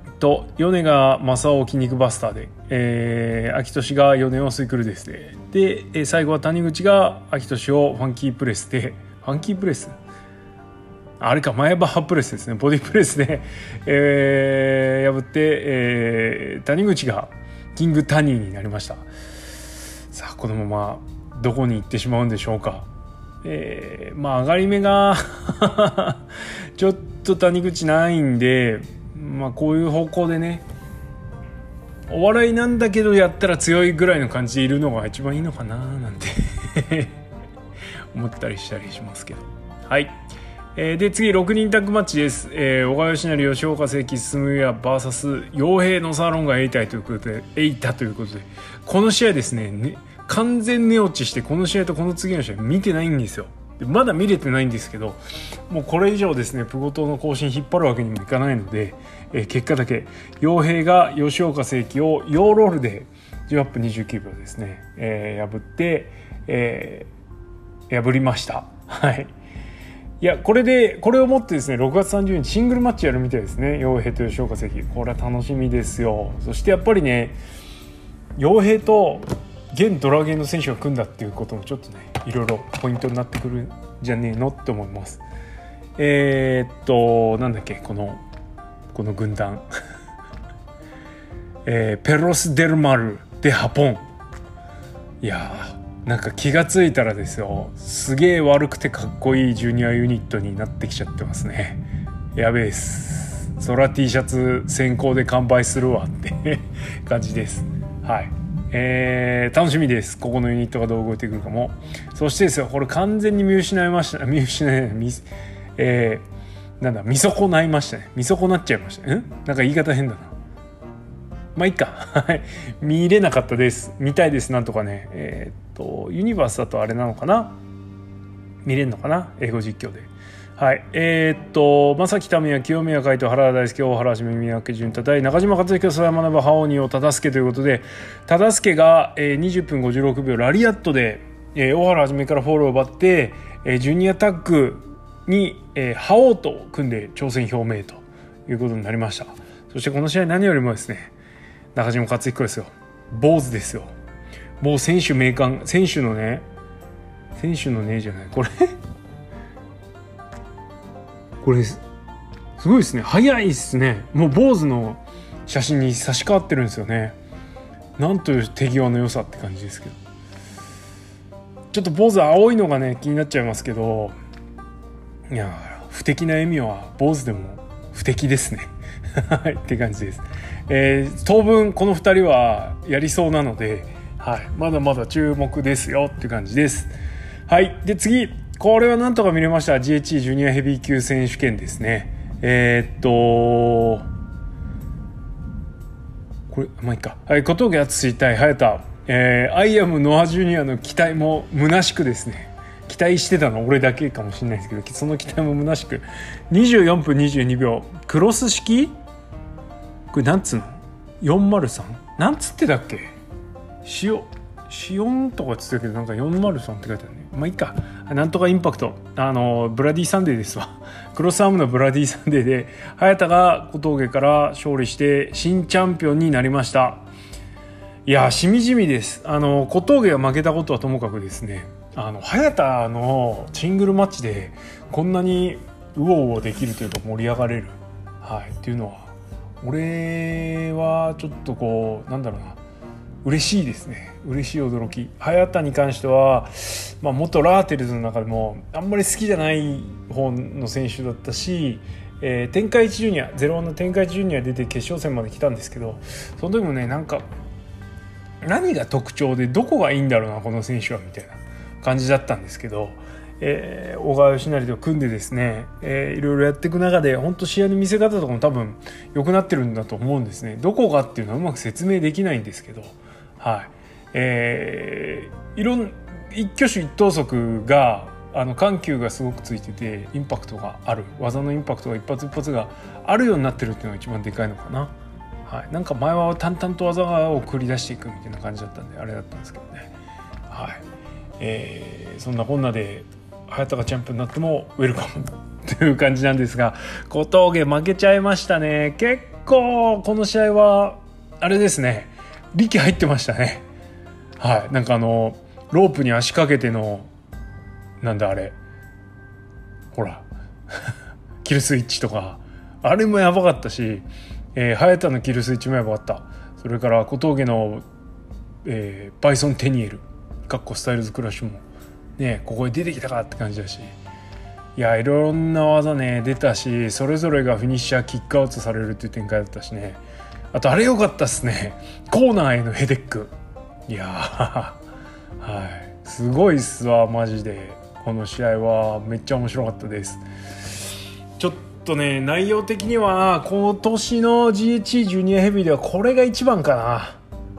ー、と米が正雄筋肉バスターで、えー、秋年が米をスイクルですでで、えー、最後は谷口が秋年をファンキープレスでファンキープレス？あれか前歯プレスですね。ボディプレスで、えー、破って、えー、谷口がキングタニーになりました。さあこのままどこに行ってしまうんでしょうか。えー、まあ上がり目が ちょっと谷口ないんでまあこういう方向でねお笑いなんだけどやったら強いぐらいの感じでいるのが一番いいのかななんて 思ったりしたりしますけど。はい。えー、で次6人タッグマッチです、えー、小川義成吉岡聖輝進谷 VS 傭兵のサロンがエイタということでエイタということでこの試合ですねね完全寝落ちしてこの試合とこの次の試合見てないんですよ。まだ見れてないんですけどもうこれ以上ですねプゴトの更新引っ張るわけにもいかないので、えー、結果だけ傭兵が吉岡聖輝をヨーロールで18分29秒ですね、えー、破って、えー、破りました。はい。いやこれでこれをもってですね6月30日シングルマッチやるみたいですね傭兵と吉岡関これは楽しみですよ。そしてやっぱりね傭兵と現ドラゲーの選手が組んだっていうこともちょっとねいろいろポイントになってくるんじゃねえのって思います。えー、っとなんだっけこのこの軍団。えー、ペロス・デルマル・デ・ハポンいやなんか気が付いたらですよ。すげえ悪くてかっこいいジュニアユニットになってきちゃってますね。やべえっす。空 T シャツ先行で完売するわって 感じです。はい。えー、楽しみです。ここのユニットがどう動いてくるかも。そしてですよこれ完全に見失いました。見失いミスえー、なんだ見損ないましたね。見損なっちゃいましたん？なんか言い方変だな。まあいいか。はい。見れなかったです。見たいです。なんとかね。えー、っとユニバースだとあれなのかな？見れるのかな？英語実況で。はい。えー、っと正木民也清宮海斗原田大輔大原はじめ三宅潤太対中島克彦曽山学覇王にを忠助ということで忠助が、えー、20分56秒ラリアットで、えー、大原はじめからフォールを奪って、えー、ジュニアタッグに、えー、覇王と組んで挑戦表明ということになりました。そしてこの試合何よりもですね中島克彦ですよ。坊主ですよ。もう選手名鑑選手のね選手のねじゃないこれ？これすごいですね。早いですね。もう坊主の写真に差し替わってるんですよね。なんという手際の良さって感じですけど。ちょっと坊主青いのがね気になっちゃいますけど。いや不敵な笑みは坊主でも不敵ですね。はいって感じです、えー、当分この2人はやりそうなので、はい、まだまだ注目ですよって感じです。はいで次。これはなんとか見れました。GHE ジュニアヘビー級選手権ですね。えー、っとこれまあいいか。はい小峠淳対早田。えー、アイアムノアジュニアの期待も虚しくですね。期待してたの俺だけかもしれないですけどその期待も虚しく。24分22秒。クロス式？これなんつうの ?403? なんつってたっけ？塩塩とかつってたけどなんか403って書いてあるね。まあいいか。なんとかインパクト。あのブラディサンデーですわ。クロスアームのブラディサンデーで早田が小峠から勝利して新チャンピオンになりました。いやしみじみです。あの小峠が負けたことはともかくですね。あの早田のシングルマッチでこんなにうおうおできるというか盛り上がれる、はい、っていうのは俺はちょっとこうなんだろうな。嬉しいですね。嬉しい驚き。早田に関しては、まあ、元ラーテルズの中でもあんまり好きじゃない方の選手だったし、えー、天下一ジュニア01の天下一ジュニア出て決勝戦まで来たんですけどその時もねなんか何が特徴でどこがいいんだろうなこの選手はみたいな感じだったんですけどえー、小川義成と組んでですね、えー、いろいろやっていく中で本当試合の見せ方とかも多分良くなってるんだと思うんですね。どこがっていうのはうまく説明できないんですけどはい。えー、いろん一挙手一投足があの緩急がすごくついててインパクトがある。技のインパクトが一発一発があるようになってるっていうのが一番でかいのかな。はい、なんか前は淡々と技を繰り出していくみたいな感じだったんであれだったんですけどね。はい。えー、そんなこんなで早田がチャンプになってもウェルカムという感じなんですが小峠負けちゃいましたね。結構この試合はあれですね。力入ってましたね。はい。なんかあのロープに足掛けてのなんだあれ。ほら。キルスイッチとか。あれもやばかったし、えー、早田のキルスイッチもやばかった。それから小峠の、えー、バイソン・テニエル。かっこスタイルズクラッシュも。ねここに出てきたかって感じだし。いやいろんな技ね出たしそれぞれがフィニッシャーキックアウトされるっていう展開だったしね。あとあれ良かったっすね。コーナーへのヘデック。いやはい。すごいっすわマジで。この試合はめっちゃ面白かったです。ちょっとね内容的には今年の GHE ジュニアヘビーではこれが一番かな。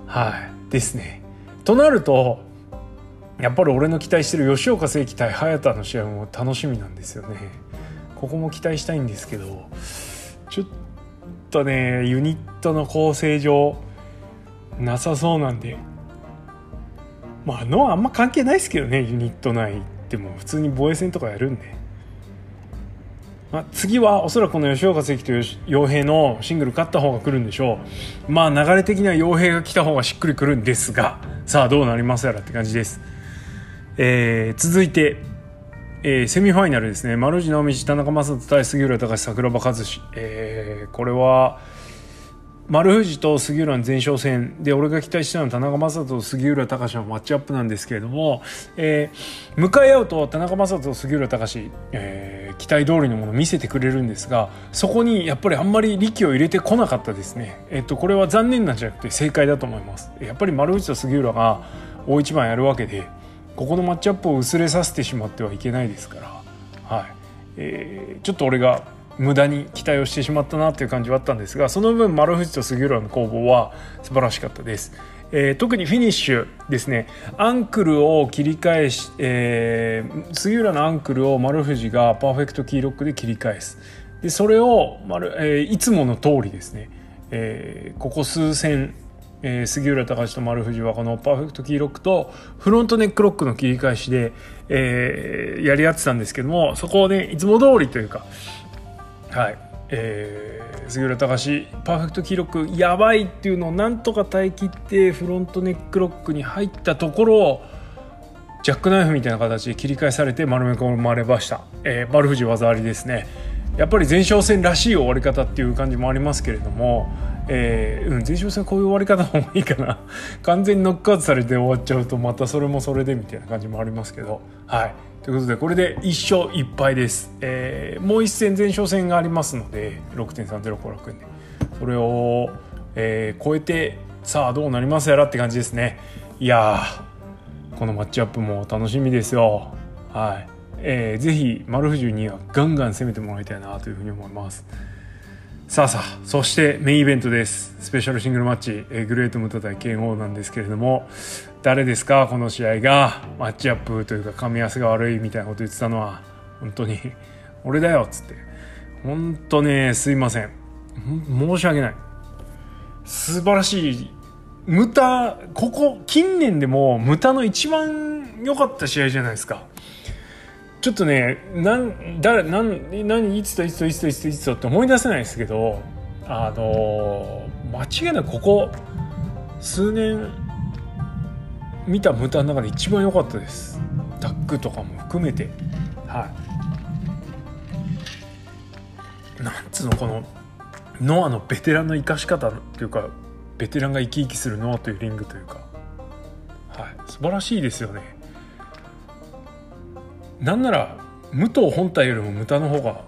はい。ですね。となるとやっぱり俺の期待してる吉岡聖輝対早田の試合も楽しみなんですよね。ここも期待したいんですけどちょっとねユニットの構成上なさそうなんで。まあのあんま関係ないですけどねユニット内でも。普通に防衛戦とかやるんで、まあ、次はおそらくこの吉岡関と傭兵のシングル勝った方が来るんでしょう。まあ流れ的には傭兵が来た方がしっくりくるんですが。さあどうなりますやらって感じです。えー、続いて、えー、セミファイナルですね。丸内直道田中将人対杉浦隆桜庭和志、えー、これは丸藤と杉浦の前哨戦。で俺が期待したのは田中将人と杉浦隆のマッチアップなんですけれども、えー、向かい合うと田中将人と杉浦隆、えー、期待通りのものを見せてくれるんですがそこにやっぱりあんまり力を入れてこなかったですね、えっと、これは残念なんじゃなくて正解だと思います。やっぱり丸藤と杉浦が大一番やるわけでここのマッチアップを薄れさせてしまってはいけないですから、はい。えー、ちょっと俺が無駄に期待をしてしまったなという感じはあったんですがその分丸藤と杉浦の攻防は素晴らしかったです。えー、特にフィニッシュですね。アンクルを切り返し、えー、杉浦のアンクルを丸藤がパーフェクトキーロックで切り返す。でそれを丸、えー、いつもの通りですね、えー、ここ数戦えー、杉浦隆と丸藤はこのパーフェクトキーロックとフロントネックロックの切り返しで、えー、やり合ってたんですけどもそこをねいつも通りというかはい、えー、杉浦隆パーフェクトキーロックやばいっていうのをなんとか耐え切ってフロントネックロックに入ったところをジャックナイフみたいな形で切り返されて丸め込まれました、えー、丸藤技ありですね。やっぱり前哨戦らしい終わり方っていう感じもありますけれどもえー、うん、前哨戦こういう終わり方の方がいいかな。完全にノックアウトされて終わっちゃうとまたそれもそれでみたいな感じもありますけど。はい。ということでこれで1勝1敗です、えー、もう1戦前哨戦がありますので6.30後楽園で。それを、えー、超えてさあどうなりますやらって感じですね。いやこのマッチアップも楽しみですよ。はい、えー、ぜひ丸藤にはガンガン攻めてもらいたいなというふうに思います。さあさあそしてメインイベントです。スペシャルシングルマッチ、えグレートムタ対剣王なんですけれども誰ですか？この試合が。マッチアップというか噛み合わせが悪いみたいなこと言ってたのは本当に俺だよっつって。本当ねすいません申し訳ない。素晴らしい。ムタここ近年でもムタの一番良かった試合じゃないですか。ちょっとねなん誰なん何いつといつといつといつといつとって思い出せないですけどあの間違いなくここ数年見た無駄の中で一番良かったです。タッグとかも含めて。はい。なんつうのこのノアのベテランの生かし方っていうかベテランが生き生きするノアというリングというか。はい。素晴らしいですよね。なんなら武藤本体よりも無駄の方が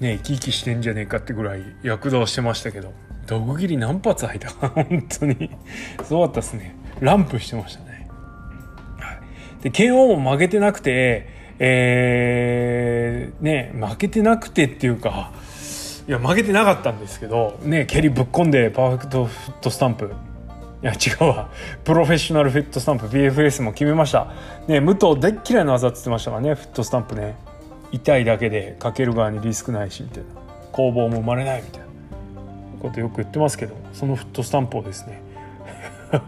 ね生き生きしてんじゃねえかってぐらい躍動してましたけどどこ切り何発入ったか本当に。すごかったですね。ランプしてましたね、はい、で剣王も負けてなくてえー、ね負けてなくてっていうかいや負けてなかったんですけどね蹴りぶっ込んでパーフェクトフットスタンプいや違うわ。プロフェッショナルフィットスタンプ BFS も決めました。ね武藤大っ嫌いな技って言ってましたからね。フットスタンプね。痛いだけでかける側にリスクないしみたいな。攻防も生まれないみたいな。ことよく言ってますけどそのフットスタンプをですね。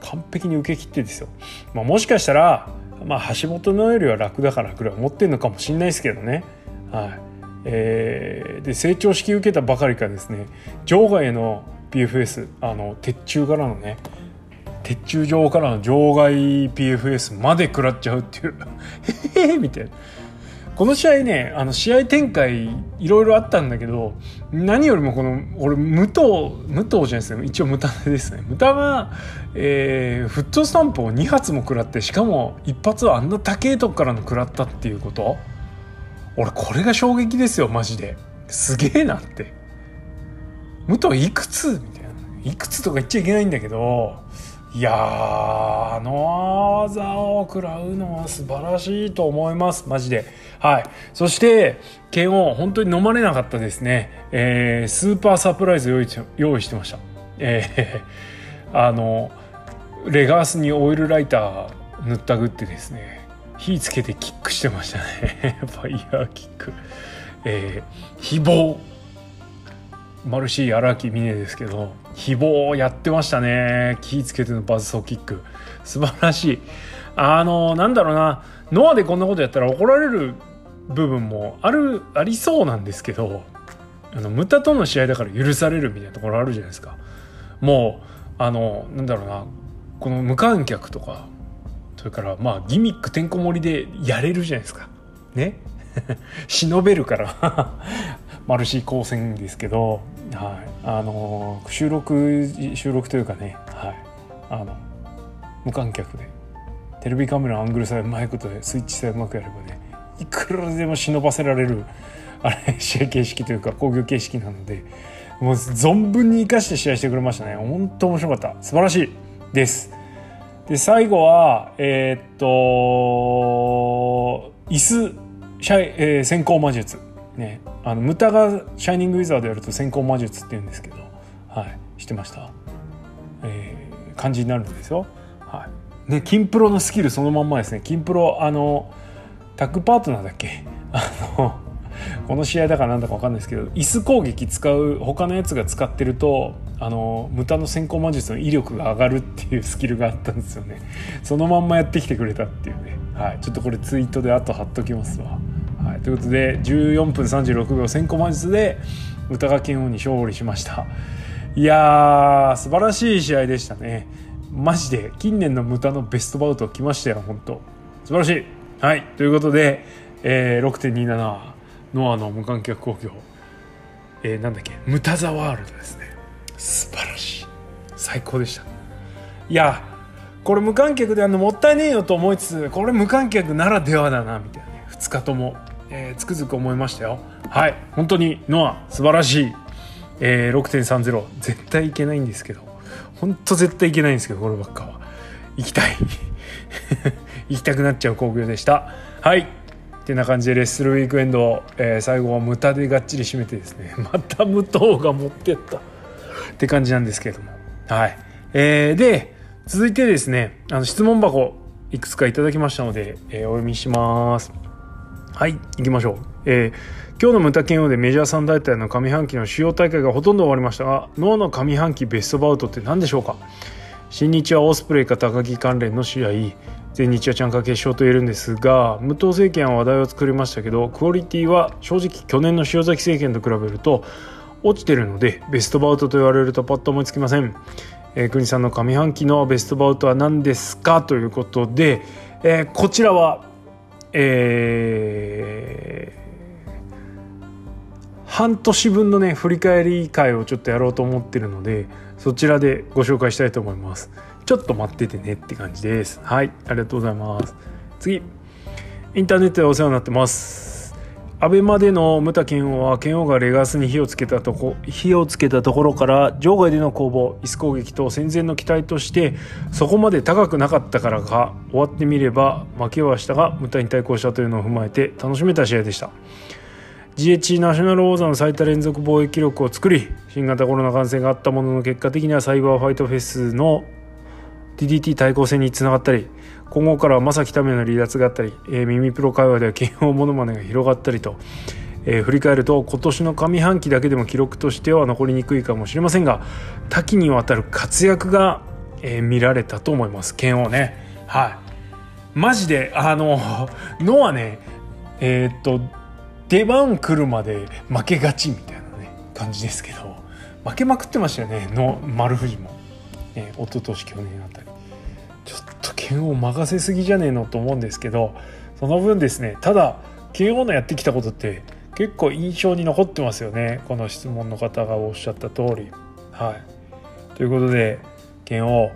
完璧に受け切ってですよ、まあ、もしかしたら、まあ、橋本のよりは楽だからぐらい思ってるのかもしれないですけどね。はい。えー、で成長式受けたばかりかですね場外への PFS あの鉄柱からのね鉄柱上からの場外 PFS まで食らっちゃうっていう。へへみたいな。この試合ねあの試合展開いろいろあったんだけど何よりもこの俺武藤武藤じゃないですか一応無駄ですね。無駄が、えー、フットスタンプを2発も食らってしかも1発はあんな高いとこからの食らったっていうこと。俺これが衝撃ですよマジで。すげえなって。武藤いくつ？みたいな。いくつとか言っちゃいけないんだけどいやあの技を食らうのは素晴らしいと思います。マジで。はい。そして剣を本当に飲まれなかったですね、えー、スーパーサプライズ用意用意してました。えー、あのレガースにオイルライター塗ったぐってですね火つけてキックしてましたね。ファイヤーキック。えー、非棒マルシー荒木峰ですけど誹謗やってましたね。気ぃつけてのバズソーキック。素晴らしい。あのなんだろうな。ノアでこんなことやったら怒られる部分もあるありそうなんですけどあのムタとの試合だから許されるみたいなところあるじゃないですか。もうあのなんだろうな。この無観客とかそれからまあギミックてんこ盛りでやれるじゃないですか。ね？忍べるから。マルシー光線ですけどはい、あの収録収録というかね、はい、あの無観客でテレビカメラのアングルさえうまいことでスイッチさえうまくやればねいくらでも忍ばせられるあれ試合形式というか工業形式なのでもう存分に生かして試合してくれましたね。本当面白かった。素晴らしいです。で最後はえー、っと椅子、えー、先行魔術。ねあのムタがシャイニングウィザードやると先行魔術って言うんですけどはい知ってました、えー、感じになるんですよ。はい。ね金プロのスキルそのまんまですね。金プロあのタッグパートナーだっけ？あのこの試合だからなんだか分かんないですけど椅子攻撃使う他のやつが使ってるとあの無駄の先行魔術の威力が上がるっていうスキルがあったんですよね。そのまんまやってきてくれたっていうね、はい、ちょっとこれツイートで後貼っときますわ、ということで14分36秒先行魔術で歌川剣王に勝利しました。いやー素晴らしい試合でしたね。マジで近年の無駄のベストバウト来ましたよ本当。素晴らしい。はいということで、えー、6.27ノアの無観客興行、えー、なんだっけムタザワールドですね。素晴らしい。最高でした。いやこれ無観客であのもったいねえよと思いつつこれ無観客ならではだなみたいなね。2日とも、えー、つくづく思いましたよ。はい。本当にノア素晴らしい、えー、6.30絶対いけないんですけど。本当絶対いけないんですけどこればっかは。行きたい。行きたくなっちゃう興行でした。はい。ってな感じでレッスルウィークエンド、えー、最後は無駄でがっちり締めてですね。また無糖が持ってった。って感じなんですけれども。はい、えー、で続いてですねあの質問箱いくつかいただきましたので、えー、お読みします。はい行きましょう、えー、今日の無駄剣王でメジャー3大会の上半期の主要大会がほとんど終わりましたが脳の上半期ベストバウトって何でしょうか？新日はオスプレイか高木関連の試合全日はちゃんか決勝と言えるんですが武藤政権は話題を作りましたけどクオリティは正直去年の塩崎政権と比べると落ちてるのでベストバウトと言われるとパッと思いつきません、えー、国さんの上半期のベストバウトは何ですか？ということで、えー、こちらはえー、半年分のね振り返り会をちょっとやろうと思ってるのでそちらでご紹介したいと思います。ちょっと待っててねって感じです。はい、ありがとうございます。次、インターネットでお世話になってます。アベマでのムタ剣王は剣王がレガスに火をつけたとこ火をつけたところから場外での攻防椅子攻撃と戦前の期待としてそこまで高くなかったからか終わってみれば負けはしたがムタに対抗したというのを踏まえて楽しめた試合でした。GH ナショナル王座の最多連続防衛記録を作り新型コロナ感染があったものの結果的にはサイバーファイトフェスの DDT 対抗戦につながったり今後からは正木民の離脱があったり、えー、耳プロ会話では剣王モノマネが広がったりと、えー、振り返ると今年の上半期だけでも記録としては残りにくいかもしれませんが多岐にわたる活躍が、えー、見られたと思います。剣王ね。はい。マジであののはねえー、っと出番来るまで負けがちみたいなね感じですけど負けまくってましたよね。の丸藤も。えー、一昨年去年ちょっと剣を任せすぎじゃねえのと思うんですけどその分ですねただ剣王のやってきたことって結構印象に残ってますよねこの質問の方がおっしゃった通り。はい、ということで剣王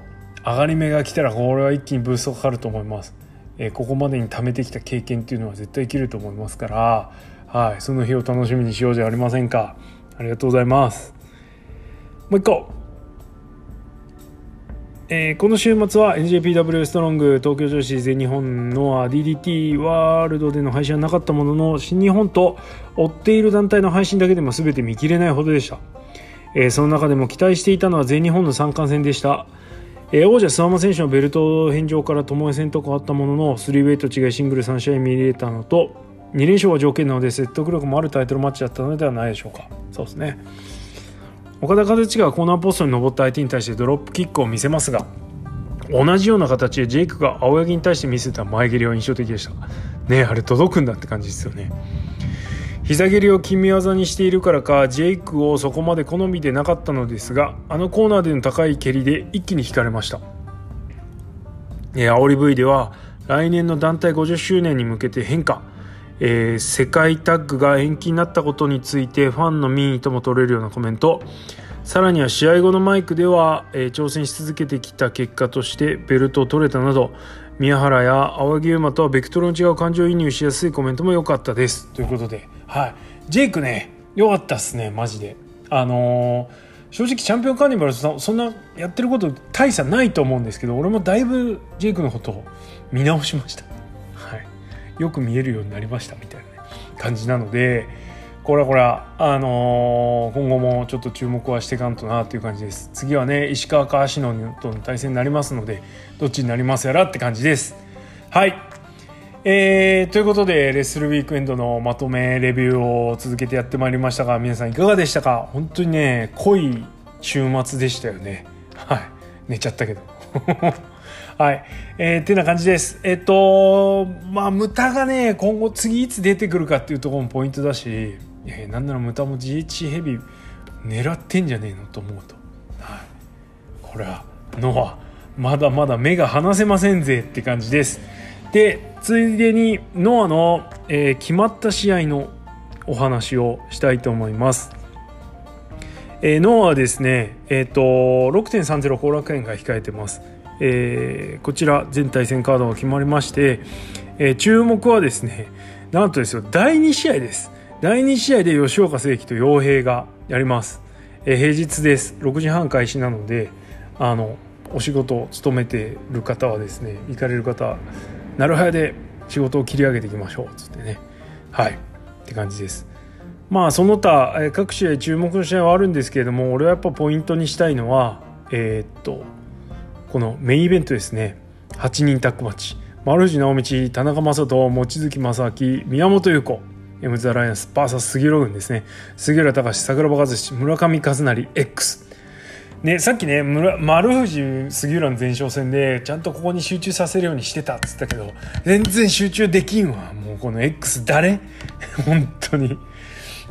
上がり目が来たらこれは一気にブーストかかると思います。えー、ここまでに貯めてきた経験っていうのは絶対生きると思いますから、はい、その日を楽しみにしようじゃありませんか。ありがとうございます。もう一個えー、この週末は NJPW ストロング東京女子全日本の DDT ワールドでの配信はなかったものの新日本と追っている団体の配信だけでも全て見切れないほどでした、えー、その中でも期待していたのは全日本の三冠戦でした、えー、王者諏訪間選手のベルト返上から巴戦と変わったものの3ウェイト違いシングル3試合見れたのと2連勝は条件なので説得力もあるタイトルマッチだったのではないでしょうか。そうですね。岡田和親がコーナーポストに登った相手に対してドロップキックを見せますが同じような形でジェイクが青柳に対して見せた前蹴りは印象的でした。ねあれ届くんだって感じですよね。膝蹴りを決め技にしているからかジェイクをそこまで好みでなかったのですがあのコーナーでの高い蹴りで一気に引かれました。煽り V では来年の団体50周年に向けて変化。えー、世界タッグが延期になったことについてファンの民意とも取れるようなコメント。さらには試合後のマイクでは、えー、挑戦し続けてきた結果としてベルトを取れたなど宮原や青木優馬とはベクトルの違う感情移入しやすいコメントも良かったです。ということで、はい、ジェイクね良かったっすねマジで。あのー、正直チャンピオンカーニバルさんそんなやってること大差ないと思うんですけど俺もだいぶジェイクのことを見直しました。よく見えるようになりましたみたいな、ね、感じなのでこれはこれはあのー、今後もちょっと注目はしていかんとなっていう感じです。次はね石川か芦野との対戦になりますのでどっちになりますやらって感じです。はい。えー、ということでレッスルウィークエンドのまとめレビューを続けてやってまいりましたが皆さんいかがでしたか？本当にね濃い週末でしたよね。はい。寝ちゃったけど。はい。えー、ってな感じです。えっ、と、まあ、ムタがね、今後次いつ出てくるかっていうところもポイントだし、えー、なんならムタも GH ヘビ狙ってんじゃねえのと思うと。はい。これは、ノア、まだまだ目が離せませんぜって感じです。で、ついでにノアの、えー、決まった試合のお話をしたいと思います。えー、ノアはですね、えっ、ー、と、6.30後楽園が控えてます。えー、こちら全対戦カードが決まりまして、えー、注目はですねなんとですよ第2試合です。第2試合で吉岡誠樹と陽平がやります、えー、平日です。6時半開始なのであのお仕事を務めてる方はですね行かれる方なるはやで仕事を切り上げていきましょう。つってね。はい。って感じです。まあその他各試合注目の試合はあるんですけれども俺はやっぱポイントにしたいのはえー、っとこのメインイベントですね。8人タッグマッチ。丸藤直道田中将人望月正明宮本優子エムズ・アライアンス VS 杉浦軍ですね。杉浦隆桜庭和志村上和成 X ね、さっきね丸藤杉浦の前哨戦でちゃんとここに集中させるようにしてたっつったけど全然集中できんわ。もうこの X 誰？本当に。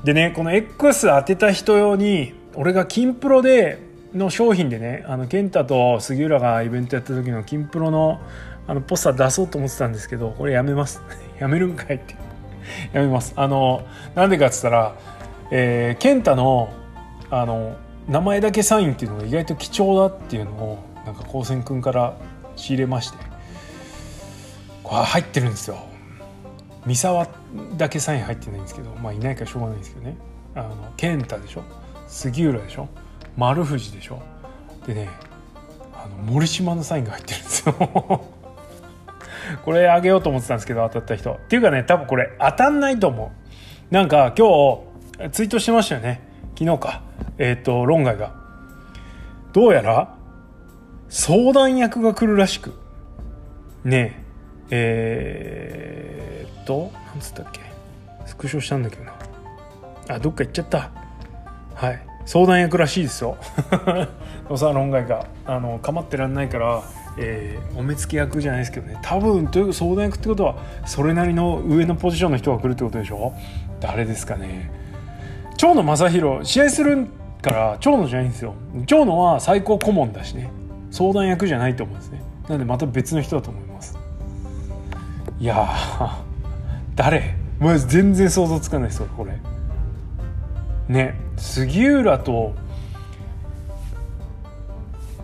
でねこの X 当てた人用に俺が金プロでの商品でねあの健太と杉浦がイベントやった時の金プロのあのポスター出そうと思ってたんですけどこれやめます。やめるんかいって。やめます。あのなんでかっつったら、えー、健太のあの名前だけサインっていうのが意外と貴重だっていうのをなんか高専君から仕入れましてこれ入ってるんですよ。三沢だけサイン入ってないんですけどまあいないからしょうがないんですけどね。あの健太でしょ？杉浦でしょ？丸藤でしょ？でねあの森島のサインが入ってるんですよ。これあげようと思ってたんですけど当たった人。っていうかね多分これ当たんないと思う。なんか今日ツイートしてましたよね。昨日か。えっ、ー、と論外が。どうやら相談役が来るらしく。ねええー、っとなんつったっけ？スクショしたんだけどな。あどっか行っちゃった。はい。相談役らしいですよ。野沢論外があの構ってらんないから、えー、お目付け役じゃないですけどね。多分という相談役ってことはそれなりの上のポジションの人が来るってことでしょ？誰ですかね。長野正弘試合するから長野じゃないんですよ。長野は最高顧問だしね。相談役じゃないと思うんですね。なんでまた別の人だと思います。いや誰？もう全然想像つかないですよこれ。ね杉浦と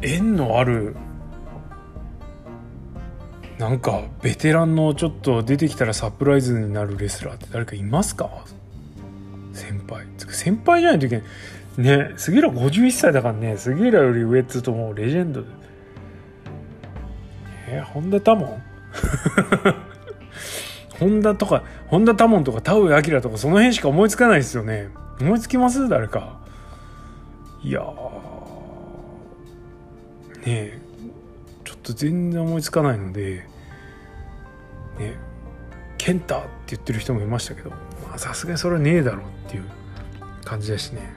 縁のあるなんかベテランのちょっと出てきたらサプライズになるレスラーって誰かいますか？先輩。先輩じゃないといけない。ね杉浦51歳だからね杉浦より上っつうともうレジェンド。えー、本田多門？本田とか本田多門とか田上彰とかその辺しか思いつかないですよね。思いつきます？誰か。いやねえ。ちょっと全然思いつかないので。ね健太って言ってる人もいましたけど。さすがにそれはねえだろうっていう感じだしね。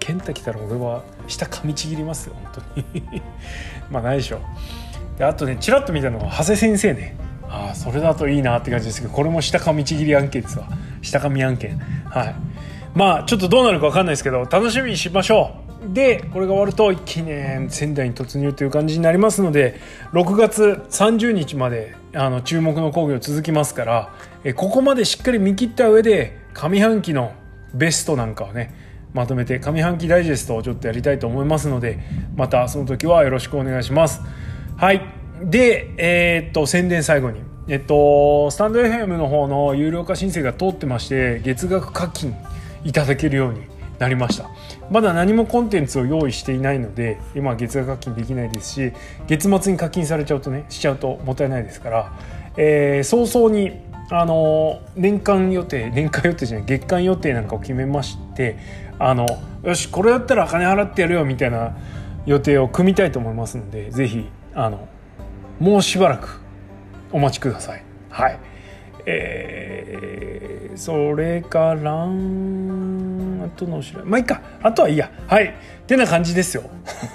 健太来たら俺は下噛みちぎりますよ本当に。まあないでしょであとねちらっと見たのは長谷先生ね。ああそれだといいなって感じですけどこれも下噛みちぎり案件ですわ。下噛み案件。はい。まあちょっとどうなるか分かんないですけど楽しみにしましょう。でこれが終わると一気にね仙台に突入という感じになりますので6月30日まであの注目の講義を続きますからえここまでしっかり見切った上で上半期のベストなんかをねまとめて上半期ダイジェストをちょっとやりたいと思いますのでまたその時はよろしくお願いします。はい。でえー、っと宣伝最後に。えっとスタンド FM の方の有料化申請が通ってまして月額課金。いただけるようになりました。まだ何もコンテンツを用意していないので今月額課金できないですし月末に課金されちゃうとねしちゃうともったいないですから、えー、早々にあの年間予定年間予定じゃない月間予定なんかを決めましてあのよしこれだったら金払ってやるよみたいな予定を組みたいと思いますのでぜひあのもうしばらくお待ちください。はい。えー、それからとのお知らまあいいか。あとはいいや。はい。ってな感じですよ。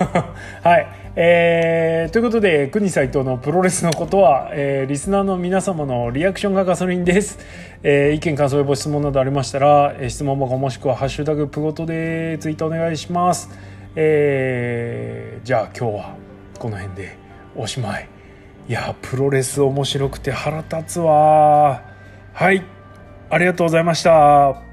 はい。えー、ということで国斎藤のプロレスのことは、えー、リスナーの皆様のリアクションがガソリンです、えー、意見感想やご質問などありましたら、えー、質問箱もしくは「ハッシュタグプゴト」でツイートお願いします。えー、じゃあ今日はこの辺でおしまい。いやプロレス面白くて腹立つわ。はい。ありがとうございました。